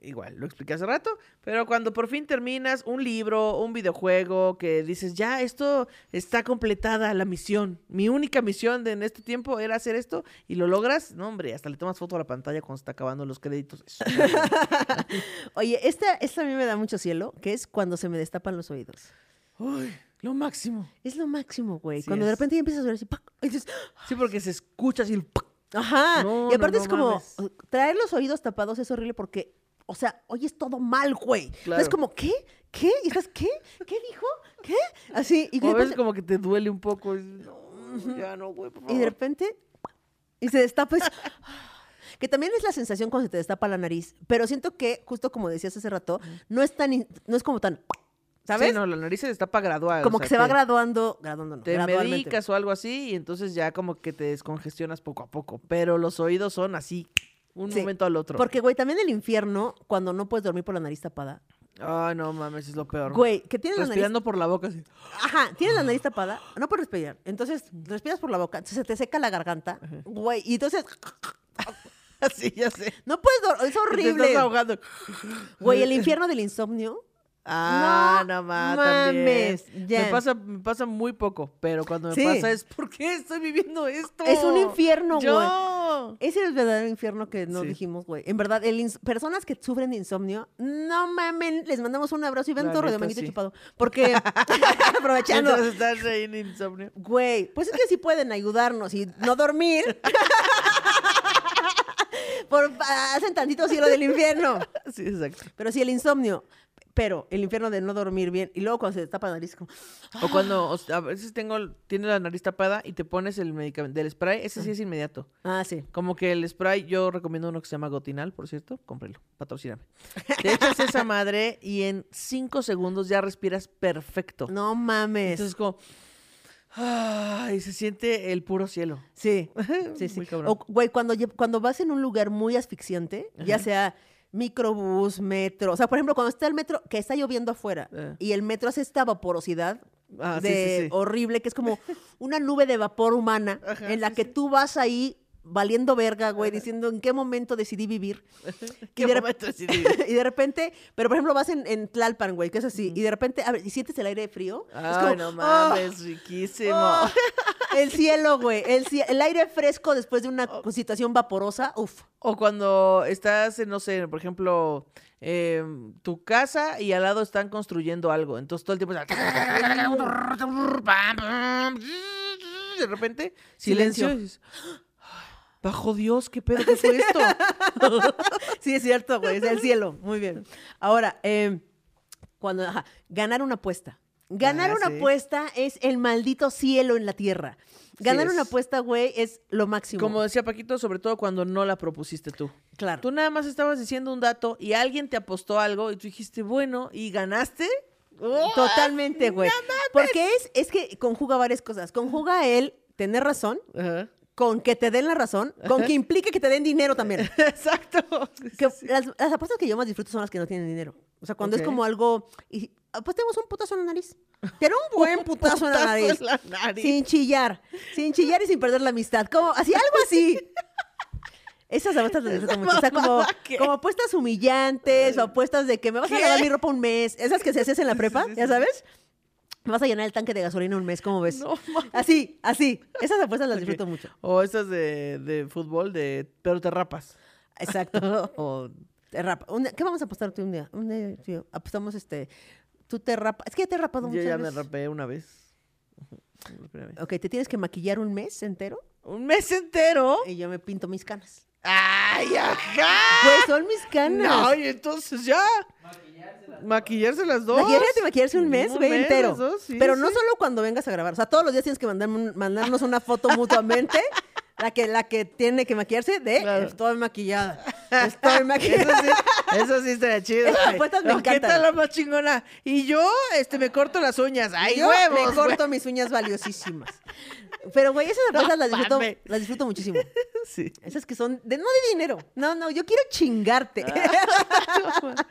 igual, lo expliqué hace rato, pero cuando por fin terminas un libro, un videojuego, que dices, ya, esto está completada la misión. Mi única misión de, en este tiempo era hacer esto y lo logras, no, hombre, hasta le tomas foto a la pantalla cuando está acabando los créditos. Oye, esta, esta a mí me da mucho cielo, que es cuando se me destapan los oídos. Uy, lo máximo. Es lo máximo, güey. Sí cuando de repente ya empiezas a ver así, ¡pac! y dices, Sí, porque se escucha así. el ¡pac! Ajá. No, y aparte no, es como, mames. traer los oídos tapados es horrible porque, o sea, oyes todo mal, güey. Claro. Es como, ¿qué? ¿Qué? ¿Y estás, qué? ¿Qué dijo? ¿Qué? Así, y a veces como que te duele un poco. No, ya no, güey, por y de repente, y se destapa. es- que también es la sensación cuando se te destapa la nariz, pero siento que, justo como decías hace rato, no es tan, no es como tan, ¿sabes? Sí, no, la nariz se destapa gradual. como o que se va graduando, graduando no, te medicas o algo así y entonces ya como que te descongestionas poco a poco. Pero los oídos son así, un Sí, momento al otro. Porque, güey, también el infierno, cuando no puedes dormir por la nariz tapada, Ay, no mames, es lo peor. güey, que tienes la nariz Respirando por la boca así. Ajá, tienes la nariz tapada, no puedes respirar. Entonces, respiras por la boca, se te seca la garganta, güey, y entonces Así, ya sé. no puedes dormir, es Te horrible. estás ahogando. Güey, el infierno del insomnio. Ah, No más también. mames, ya. Me pasa, me pasa muy poco, pero cuando me Sí. pasa es ¿por qué estoy viviendo esto? Es un infierno, güey. Ese es el verdadero infierno que nos Sí. dijimos, güey. En verdad, el personas que sufren de insomnio, no mamen, les mandamos un abrazo y ven torre de sí. chupado. Porque, aprovechando, estás ahí en insomnio. güey, pues es que sí pueden ayudarnos y no dormir. Por, hacen tantito cielo del infierno. Sí, exacto. Pero sí, el insomnio. Pero el infierno de no dormir bien. Y luego cuando se tapa la nariz, como, O cuando o sea, a veces tengo, tienes la nariz tapada y te pones el medicamento del spray, ese sí es inmediato. ah, sí. Como que el spray, yo recomiendo uno que se llama Gotinal, por cierto, cómprelo, patrocíname. Te echas esa madre y en cinco segundos ya respiras perfecto. No mames. Entonces como, ay, se siente el puro cielo. sí, sí, sí. Muy cabrón. O, güey, cuando, cuando vas en un lugar muy asfixiante, ya sea microbús, metro. O sea, por ejemplo, cuando está el metro, que está lloviendo afuera Eh. y el metro hace esta vaporosidad Ah, de sí, sí. horrible, que es como una nube de vapor humana Ajá, en la que tú vas ahí valiendo verga, güey, diciendo en qué momento decidí vivir. ¿Qué y de momento decidí? y de repente, pero por ejemplo vas en, en Tlalpan, güey, que es así, y de repente, a ver, y sientes el aire frío. como, no ¡ah! mames, riquísimo. ¡ah! el cielo, güey, el, el aire fresco después de una Oh. situación vaporosa, uf. O cuando estás, en, no sé, por ejemplo, em, tu casa y al lado están construyendo algo. Entonces todo el tiempo. De repente, silencio. Silencio. Y dices, "Ay, Bajo Dios, ¿qué pedo? ¿Qué fue esto? Sí, es cierto, güey, es el cielo, muy bien. Ahora, eh, cuando, ajá, ganar una apuesta. Ganar Ah, una sí. apuesta es el maldito cielo en la tierra. Ganar una apuesta, güey, es lo máximo. Como decía Paquito, sobre todo cuando no la propusiste tú. claro. Tú nada más estabas diciendo un dato y alguien te apostó algo y tú dijiste, bueno, ¿y ganaste? Totalmente, güey. Porque es, es que conjuga varias cosas. Conjuga el tener razón, Ajá. Con que te den la razón, con que implique que te den dinero también. Exacto. Que las, las apuestas que yo más disfruto son las que no tienen dinero. O sea, cuando es como algo. Y, apostemos un putazo en la nariz. Pero un buen putazo, en la nariz. en la nariz. Sin chillar. Sin chillar y sin perder la amistad. Como, así, algo así. Esas apuestas las disfruto mucho. O sea, como, apuestas humillantes o apuestas de que me vas a lavar mi ropa un mes. Esas que se hacían en la prepa, sí, sí, ¿ya sabes? Vas a llenar el tanque de gasolina un mes, ¿cómo ves? No, mames. así, así. Esas apuestas las disfruto mucho. O esas de, de fútbol, de pero te rapas. Exacto. O Te rapa. Un día- ¿Qué vamos a apostar tú un día? Un día, tío, apostamos este. Tú te rapas. Es que ya te he rapado yo muchas ya me rapé una vez. Ujú, la primera vez. Ok, te tienes que maquillar un mes entero Un mes entero. y yo me pinto mis canas. ¡Ay, ajá! Pues son mis canas. No, y entonces ya. Maquillarse las dos. Imagínate maquillarse un mes, Un güey, mes, entero. las dos, sí, Pero no sí. solo cuando vengas a grabar. O sea, todos los días tienes que mandarme un- mandarnos una foto mutuamente. La que, la que tiene que maquillarse de Claro. estoy maquillada. Estoy maquillando. Eso sí, eso sí estaría chido. Esas me no, ¿Qué encantan. tal la más chingona? Y yo, este, me corto las uñas. ¡Ay, Yo huevos! me güey! corto mis uñas valiosísimas. Pero, güey, esas apuestas las, disfruto, las disfruto muchísimo. Sí. Esas que son, de, no de dinero. No, no, yo quiero chingarte.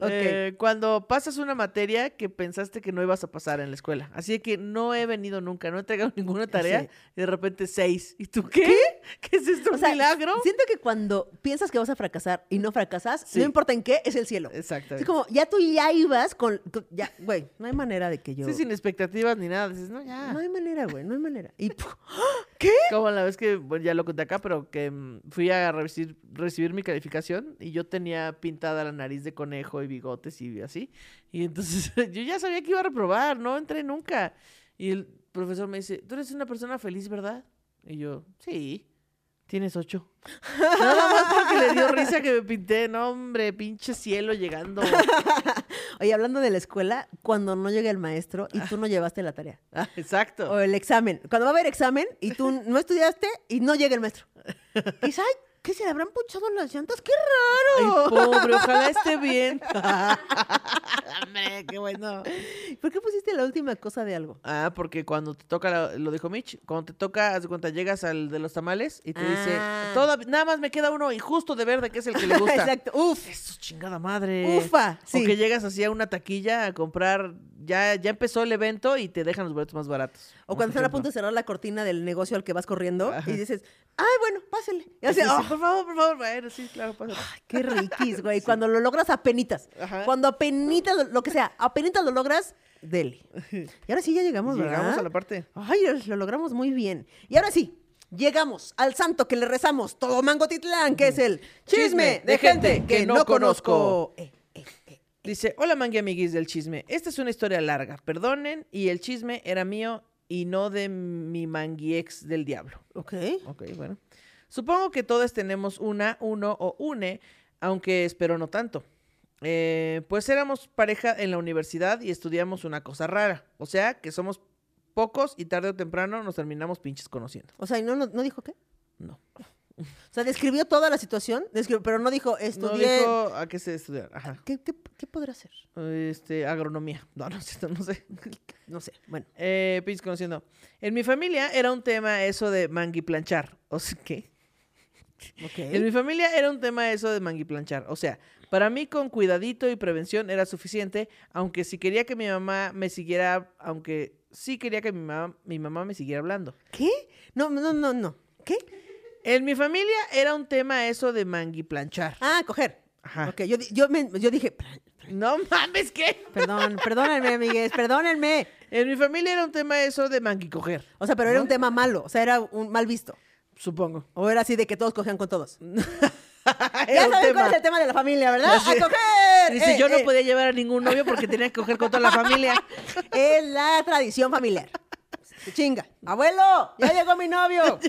ok. Eh, cuando pasas una materia que pensaste que no ibas a pasar en la escuela. Así que no he venido nunca, no he entregado ninguna tarea Sí. y de repente seis. ¿Y tú qué? ¿Qué, es esto? O ¿Un sea, milagro? Siento que cuando piensas que vas a fracasar y no fracasas, Sí. no importa en qué, es el cielo. Exactamente. Es como, ya tú ya ibas con, con- ya, güey, no hay manera de que yo... Sí, sin expectativas ni nada. Dices, no, ya. No hay manera, güey, no hay manera. Y ¡puf! Como la vez que, bueno, ya lo conté acá, pero que mm, fui a recibir, recibir mi calificación y yo tenía pintada la nariz de conejo y bigotes y así. Y entonces yo ya sabía que iba a reprobar, no entré nunca. Y el profesor me dice, tú eres una persona feliz, ¿verdad? Y yo, sí. Tienes ocho. Nada más porque le dio risa que me pinté. No, hombre, pinche cielo llegando. Oye, hablando de la escuela, cuando no llega el maestro y tú no llevaste la tarea. Ah, exacto. O el examen. Cuando va a haber examen y tú no estudiaste y no llega el maestro. Y dices, ay, ¿qué se le habrán punchado las llantas? ¡Qué Ay, raro! pobre, ojalá esté bien. Hombre, qué bueno. ¿Por qué pusiste la última cosa de algo? Ah, porque cuando te toca, la- lo dijo Mitch, cuando te toca, haz de cuenta, llegas al de los tamales y te dice, Ah. "Toda- nada más me queda uno y justo de verde, que es el que le gusta. Exacto. Uf. Eso, chingada madre. Ufa. O Sí. que llegas así a una taquilla a comprar, ya, ya empezó el evento y te dejan los boletos más baratos. O cuando están a punto de cerrar la cortina del negocio al que vas corriendo Ajá. y dices, ay, bueno, pásele. Y Así, así, "Oh, por favor, por favor. Bueno, sí, claro, pasa. qué riquis, güey. Cuando lo logras a penitas. Ajá. Cuando a penitas, lo, que sea, a penitas lo logras, dele. Y ahora sí ya llegamos, ¿verdad? Llegamos a la parte. Ay, lo logramos muy bien. Y ahora sí, llegamos al santo que le rezamos todo Mangotitlán, que es el chisme de gente que no conozco. Eh. Dice, hola mangui amiguis del chisme. Esta es una historia larga, perdonen, y el chisme era mío y no de mi mangui ex del diablo. Ok. Ok, bueno. Supongo que todos tenemos una, uno o une, aunque espero no tanto. Eh, pues éramos pareja en la universidad y estudiamos una cosa rara. O sea, que somos pocos y tarde o temprano nos terminamos pinches conociendo. O sea, ¿y no, no, no dijo qué? No. O sea, describió toda la situación, pero no dijo No estudié. dijo a qué se estudiar. Ajá. ¿Qué, qué, qué podrá hacer? Este, agronomía. No, no, no sé. No sé. Bueno. Eh, pinches conociendo. En mi familia era un tema eso de mangui planchar. O sea, ¿qué? En mi familia era un tema eso de mangui planchar. O sea, para mí con cuidadito y prevención era suficiente, aunque si quería que mi mamá me siguiera, aunque sí quería que mi mamá, mi mamá me siguiera hablando. ¿Qué? No, no, no, no. ¿Qué? En mi familia era un tema eso de mangui planchar. Ah, coger. Ajá. Ok, yo, yo, me- yo dije, No mames, ¿qué? perdón, perdónenme, amigues, perdónenme. En mi familia era un tema eso de mangui coger, O sea, pero era un tema malo, o sea, era un mal visto. supongo. O era así de que todos cogían con todos. Ya saben cuál es el tema de la familia, ¿verdad? ¡A coger! Dice, Eh, yo no eh, podía llevar a ningún novio porque tenía que coger con toda la familia. Es la tradición familiar. Se Chinga. Abuelo, ya llegó mi novio.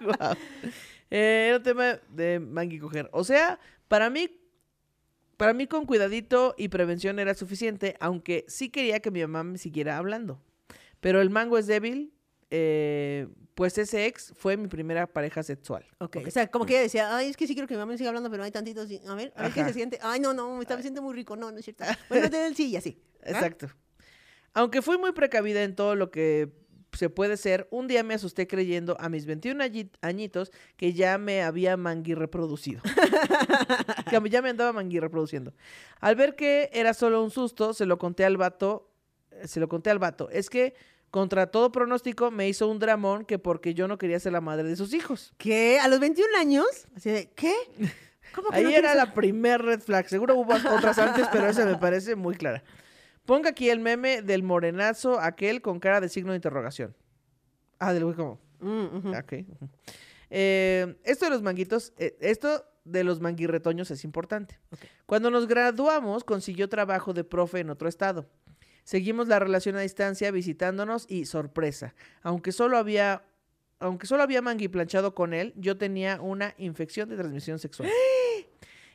Guau. Eh, era un tema de mangui coger. O sea, para mí, para mí con cuidadito y prevención era suficiente, aunque sí quería que mi mamá me siguiera hablando. Pero el mango es débil, eh, pues ese ex fue mi primera pareja sexual. Ok, o sea, como que ella decía, ay, es que sí quiero que mi mamá me siga hablando, pero hay tantitos. A ver, a ver qué se siente. Ay, no, no, me está me siente muy rico. No, no es cierto. Bueno, te sí y así. ¿Ah? Aunque fui muy precavida en todo lo que se puede ser, un día me asusté creyendo a mis 21 añi- añitos que ya me había mangui reproducido. que ya me andaba mangui reproduciendo. Al ver que era solo un susto, se lo conté al vato, se lo conté al vato. Es que contra todo pronóstico me hizo un dramón que porque yo no quería ser la madre de sus hijos. ¿Qué? ¿A los 21 años? Así de, ¿qué? ¿Cómo que Ahí no era la primer red flag. Seguro hubo otras antes, pero esa me parece muy clara. Ponga aquí el meme del morenazo aquel con cara de signo de interrogación. Ah, del güey como. Mm, ujú. Ok. ujú. Eh, esto de los manguitos, eh, esto de los manguirretoños es importante. Cuando nos graduamos, consiguió trabajo de profe en otro estado. Seguimos la relación a distancia visitándonos y sorpresa. Aunque solo había, aunque solo había mangui planchado con él, yo tenía una infección de transmisión sexual.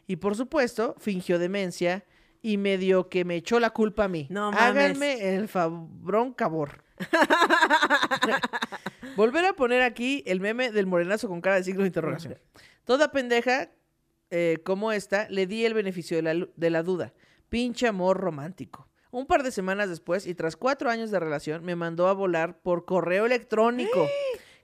Y por supuesto, fingió demencia y medio que me echó la culpa a mí. No mames. Háganme el fabrón cabor. Volver a poner aquí el meme del morenazo con cara de signo de interrogación. Toda pendeja eh, como esta, le di el beneficio de la, de la duda. Pinche amor romántico. Un par de semanas después, y tras cuatro años de relación, me mandó a volar por correo electrónico.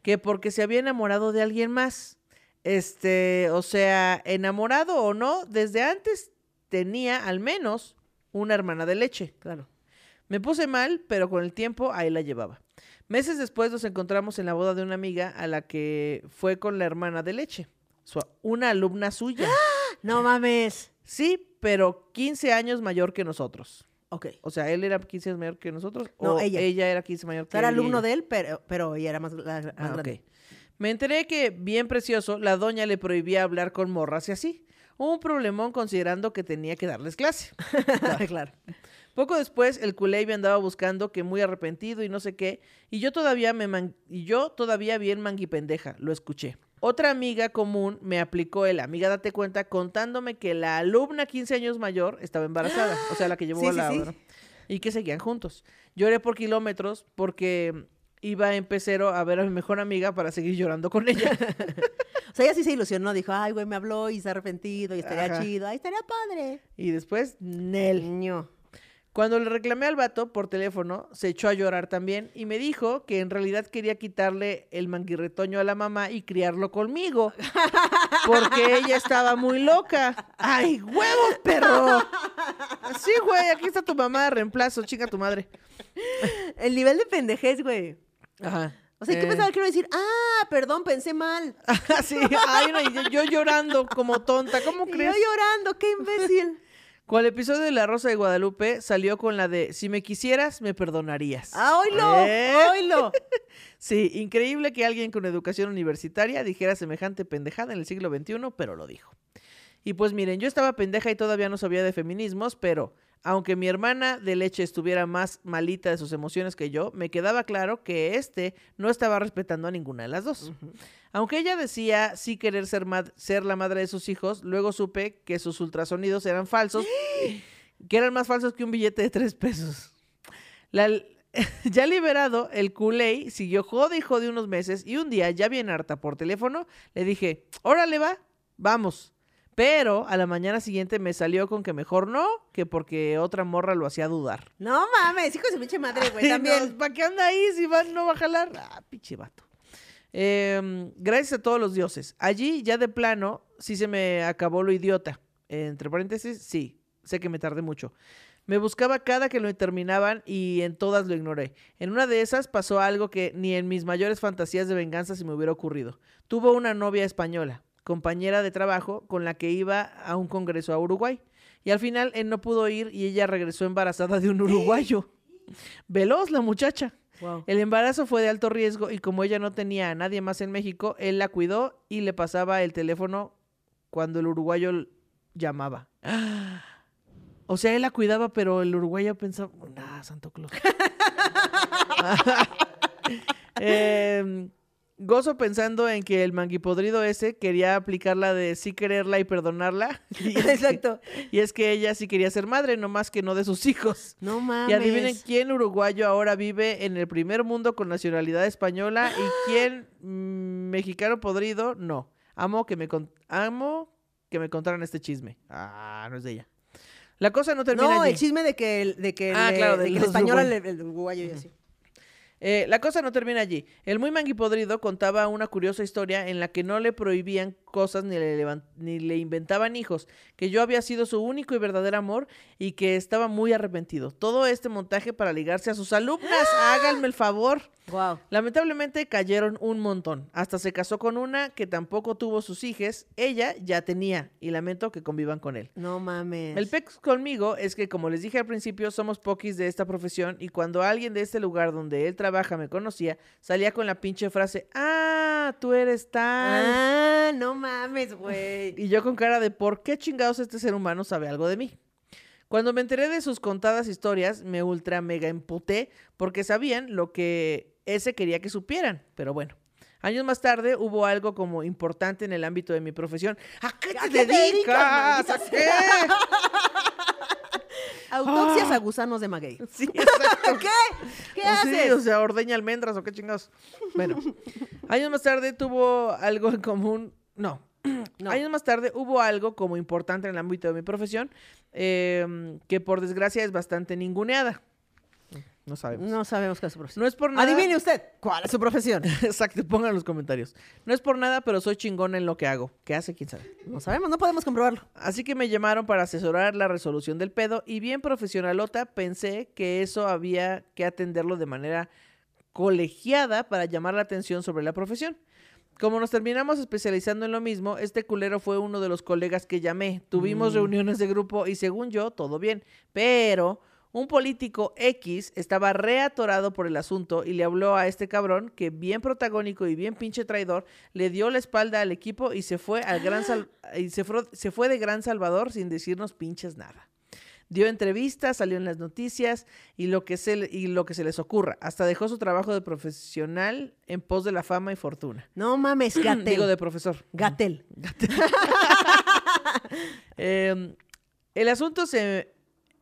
Que porque se había enamorado de alguien más. Este, o sea, enamorado o no, desde antes tenía al menos una hermana de leche. Claro. Me puse mal, pero con el tiempo ahí la llevaba. Meses después nos encontramos en la boda de una amiga a la que fue con la hermana de leche, una alumna suya. No mames. Sí, pero 15 años mayor que nosotros. Ok. O sea, él era 15 años mayor que nosotros. No, o ella. era 15 mayor que sea, era alumno ella. de él, pero, pero ella era más, la- más Ah, grande. ok. Me enteré que, bien precioso, la doña le prohibía hablar con morras y así. Un problemón considerando que tenía que darles clase. claro. Poco después, el culé me andaba buscando, que muy arrepentido y no sé qué, y yo todavía me man- y yo todavía bien manguipendeja, lo escuché. Otra amiga común me aplicó el amiga date cuenta contándome que la alumna 15 años mayor estaba embarazada, o sea, la que llevó Sí, a la sí. y que seguían juntos. Lloré por kilómetros porque iba en pecero a ver a mi mejor amiga para seguir llorando con ella. O sea, ella sí se ilusionó. Dijo, ay, güey, me habló y se ha arrepentido y estaría Ajá. chido. Ay, estaría padre. y después, Nel. Niño. Cuando le reclamé al vato por teléfono, se echó a llorar también y me dijo que en realidad quería quitarle el manguirretoño a la mamá y criarlo conmigo. Porque ella estaba muy loca. ¡Ay, huevos, perro! Sí, güey, aquí está tu mamá de reemplazo, chica tu madre. El nivel de pendejez, güey. Ajá. O sea, ¿qué Eh, pensaba que iba a decir? Ah, perdón, pensé mal. sí, ay, no, yo, yo llorando como tonta. ¿Cómo Y yo crees? llorando, qué imbécil. Con el episodio de La Rosa de Guadalupe salió con la de Si me quisieras, me perdonarías. ¡Ah, oílo! ¿Eh? ¡Oílo! Sí, increíble que alguien con educación universitaria dijera semejante pendejada en el siglo XXI, pero lo dijo. Y pues miren, yo estaba pendeja y todavía no sabía de feminismos, pero aunque mi hermana de leche estuviera más malita de sus emociones que yo, me quedaba claro que este no estaba respetando a ninguna de las dos. Aunque ella decía sí querer ser, ser la madre de sus hijos, luego supe que sus ultrasonidos eran falsos, que eran más falsos que un billete de tres pesos. La- ya liberado, el culé siguió jode y jode unos meses y un día, ya bien harta por teléfono, le dije, órale va, vamos. Pero a la mañana siguiente me salió con que mejor no, que porque otra morra lo hacía dudar. No mames, hijo de su pinche madre, güey, también. ¿Para qué anda ahí si va, no va a jalar? Ah, pinche vato. Em, gracias a todos los dioses. Allí, ya de plano, sí se me acabó lo idiota. Entre paréntesis, sí, sé que me tardé mucho. Me buscaba cada que lo terminaban y en todas lo ignoré. En una de esas pasó algo que ni en mis mayores fantasías de venganza se me hubiera ocurrido. Tuvo una novia española, compañera de trabajo, con la que iba a un congreso a Uruguay. Y al final él no pudo ir y ella regresó embarazada de un uruguayo. Veloz la muchacha. Wow. El embarazo fue de alto riesgo y como ella no tenía a nadie más en México, él la cuidó y le pasaba el teléfono cuando el uruguayo llamaba. O sea, él la cuidaba, pero el uruguayo pensaba, nah, Santo Claus. Em, gozo pensando en que el manguipodrido ese quería aplicar la de sí quererla y perdonarla. Y que- Exacto. y es que ella sí quería ser madre, no más que no de sus hijos. No mames. Y adivinen quién uruguayo ahora vive en el primer mundo con nacionalidad española y quién mm, mexicano podrido, no. Amo que me con- amo que me contaran este chisme. Ah, no es de ella. La cosa no termina No, allí. el chisme de que el, de que Ah, le- claro, de de que el español el uruguayo y así. Eh, la cosa no termina allí. El muy manguipodrido contaba una curiosa historia en la que no le prohibían cosas ni le, ni le inventaban hijos, que yo había sido su único y verdadero amor y que estaba muy arrepentido. Todo este montaje para ligarse a sus alumnas. Háganme el favor. Wow. Lamentablemente cayeron un montón. Hasta se casó con una que tampoco tuvo sus hijas. Ella ya tenía y lamento que convivan con él. No mames. El pex conmigo es que, como les dije al principio, somos poquis de esta profesión y cuando alguien de este lugar donde él trabaja me conocía, salía con la pinche frase, ah, tú eres tal. Ah, no mames, güey. Y yo con cara de, ¿por qué chingados este ser humano sabe algo de mí? Cuando me enteré de sus contadas historias, me ultra mega emputé porque sabían lo que ese quería que supieran. Pero bueno, años más tarde hubo algo como importante en el ámbito de mi profesión. ¿A qué te ¿A qué te dedicas? dedicas, ¿A qué? Autopsias a gusanos de maguey. Sí, exacto. ¿Qué? ¿Qué sí, haces? o sea, ordeña almendras o qué chingados. Bueno, años más tarde tuvo algo en común. No. No. Años más tarde hubo algo como importante en el ámbito de mi profesión eh, que por desgracia es bastante ninguneada. No sabemos. No sabemos qué es su profesión. No es por nada. Adivine usted, ¿cuál es su profesión? Exacto, pongan en los comentarios. No es por nada, pero soy chingón en lo que hago. ¿Qué hace? ¿Quién sabe? No sabemos, no podemos comprobarlo. Así que me llamaron para asesorar la resolución del pedo y bien profesionalota pensé que eso había que atenderlo de manera colegiada para llamar la atención sobre la profesión. Como nos terminamos especializando en lo mismo, este culero fue uno de los colegas que llamé. Tuvimos reuniones de grupo y según yo, todo bien. Pero un político X estaba reatorado por el asunto y le habló a este cabrón que bien protagónico y bien pinche traidor le dio la espalda al equipo y se fue al gran Sal- y se se fue de Gran Salvador sin decirnos pinches nada. Dio entrevistas, salió en las noticias y lo que se y lo que se les ocurra. Hasta dejó su trabajo de profesional en pos de la fama y fortuna. No mames, Gatel. Digo de profesor. Gatel. Eh, el asunto se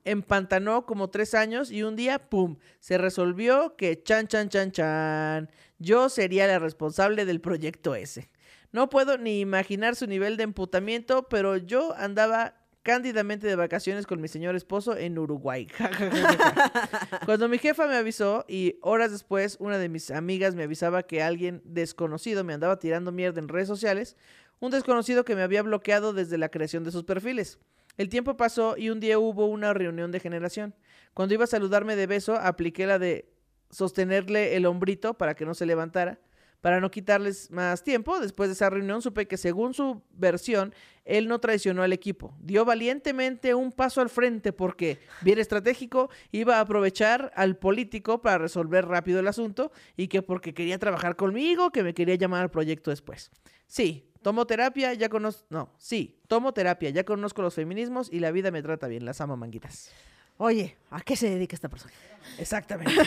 empantanó como tres años y un día, ¡pum!, se resolvió que chan, chan, chan, chan, yo sería la responsable del proyecto ese. No puedo ni imaginar su nivel de emputamiento, pero yo andaba cándidamente de vacaciones con mi señor esposo en Uruguay. Cuando mi jefa me avisó y horas después una de mis amigas me avisaba que alguien desconocido me andaba tirando mierda en redes sociales, un desconocido que me había bloqueado desde la creación de sus perfiles. El tiempo pasó y un día hubo una reunión de generación. Cuando iba a saludarme de beso, apliqué la de sostenerle el hombrito para que no se levantara. Para no quitarles más tiempo, después de esa reunión supe que según su versión, él no traicionó al equipo. Dio valientemente un paso al frente porque, bien estratégico, iba a aprovechar al político para resolver rápido el asunto y que porque quería trabajar conmigo, que me quería llamar al proyecto después. Sí, tomo terapia, ya conozco... No, sí, tomo terapia, ya conozco los feminismos y la vida me trata bien. Las amo, manguitas. Oye, ¿a qué se dedica esta persona? Exactamente.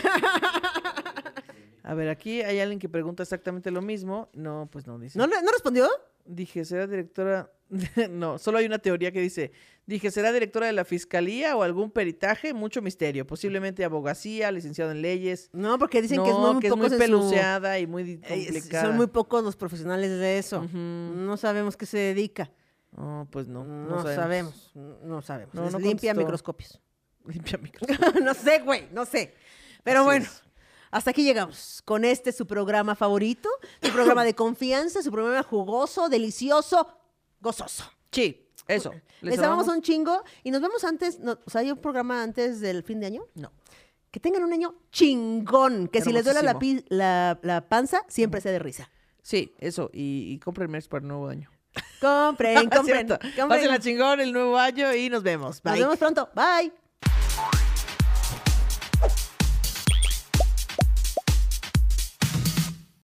A ver, aquí hay alguien que pregunta exactamente lo mismo. No, pues no dice. ¿No, no, ¿no respondió? Dije, ¿será directora? no, solo hay una teoría que dice, dije, ¿será directora de la fiscalía o algún peritaje? Mucho misterio. Posiblemente abogacía, licenciado en leyes. No, porque dicen que es No, muy, que es muy su- y muy di- Eh, complicada. Son muy pocos los profesionales de eso. No sabemos qué se dedica. Oh, pues no, No, no, sabemos. No sabemos. No, no limpia microscopios. Limpia micro. no sé, güey, no sé. Pero Así bueno, es. Hasta aquí llegamos con este su programa favorito, su programa de confianza, su programa jugoso, delicioso, gozoso. Sí, eso. Les, amamos un chingo y nos vemos antes, no, o sea, hay un programa antes del fin de año. No. Que tengan un año chingón, que si les duele la, pi- la, la panza, siempre sea de risa. Sí, eso. Y, y compren merch para el nuevo año. Compren, compren, compren. Pásenla chingón el nuevo año y nos vemos. Nos vemos pronto. Bye.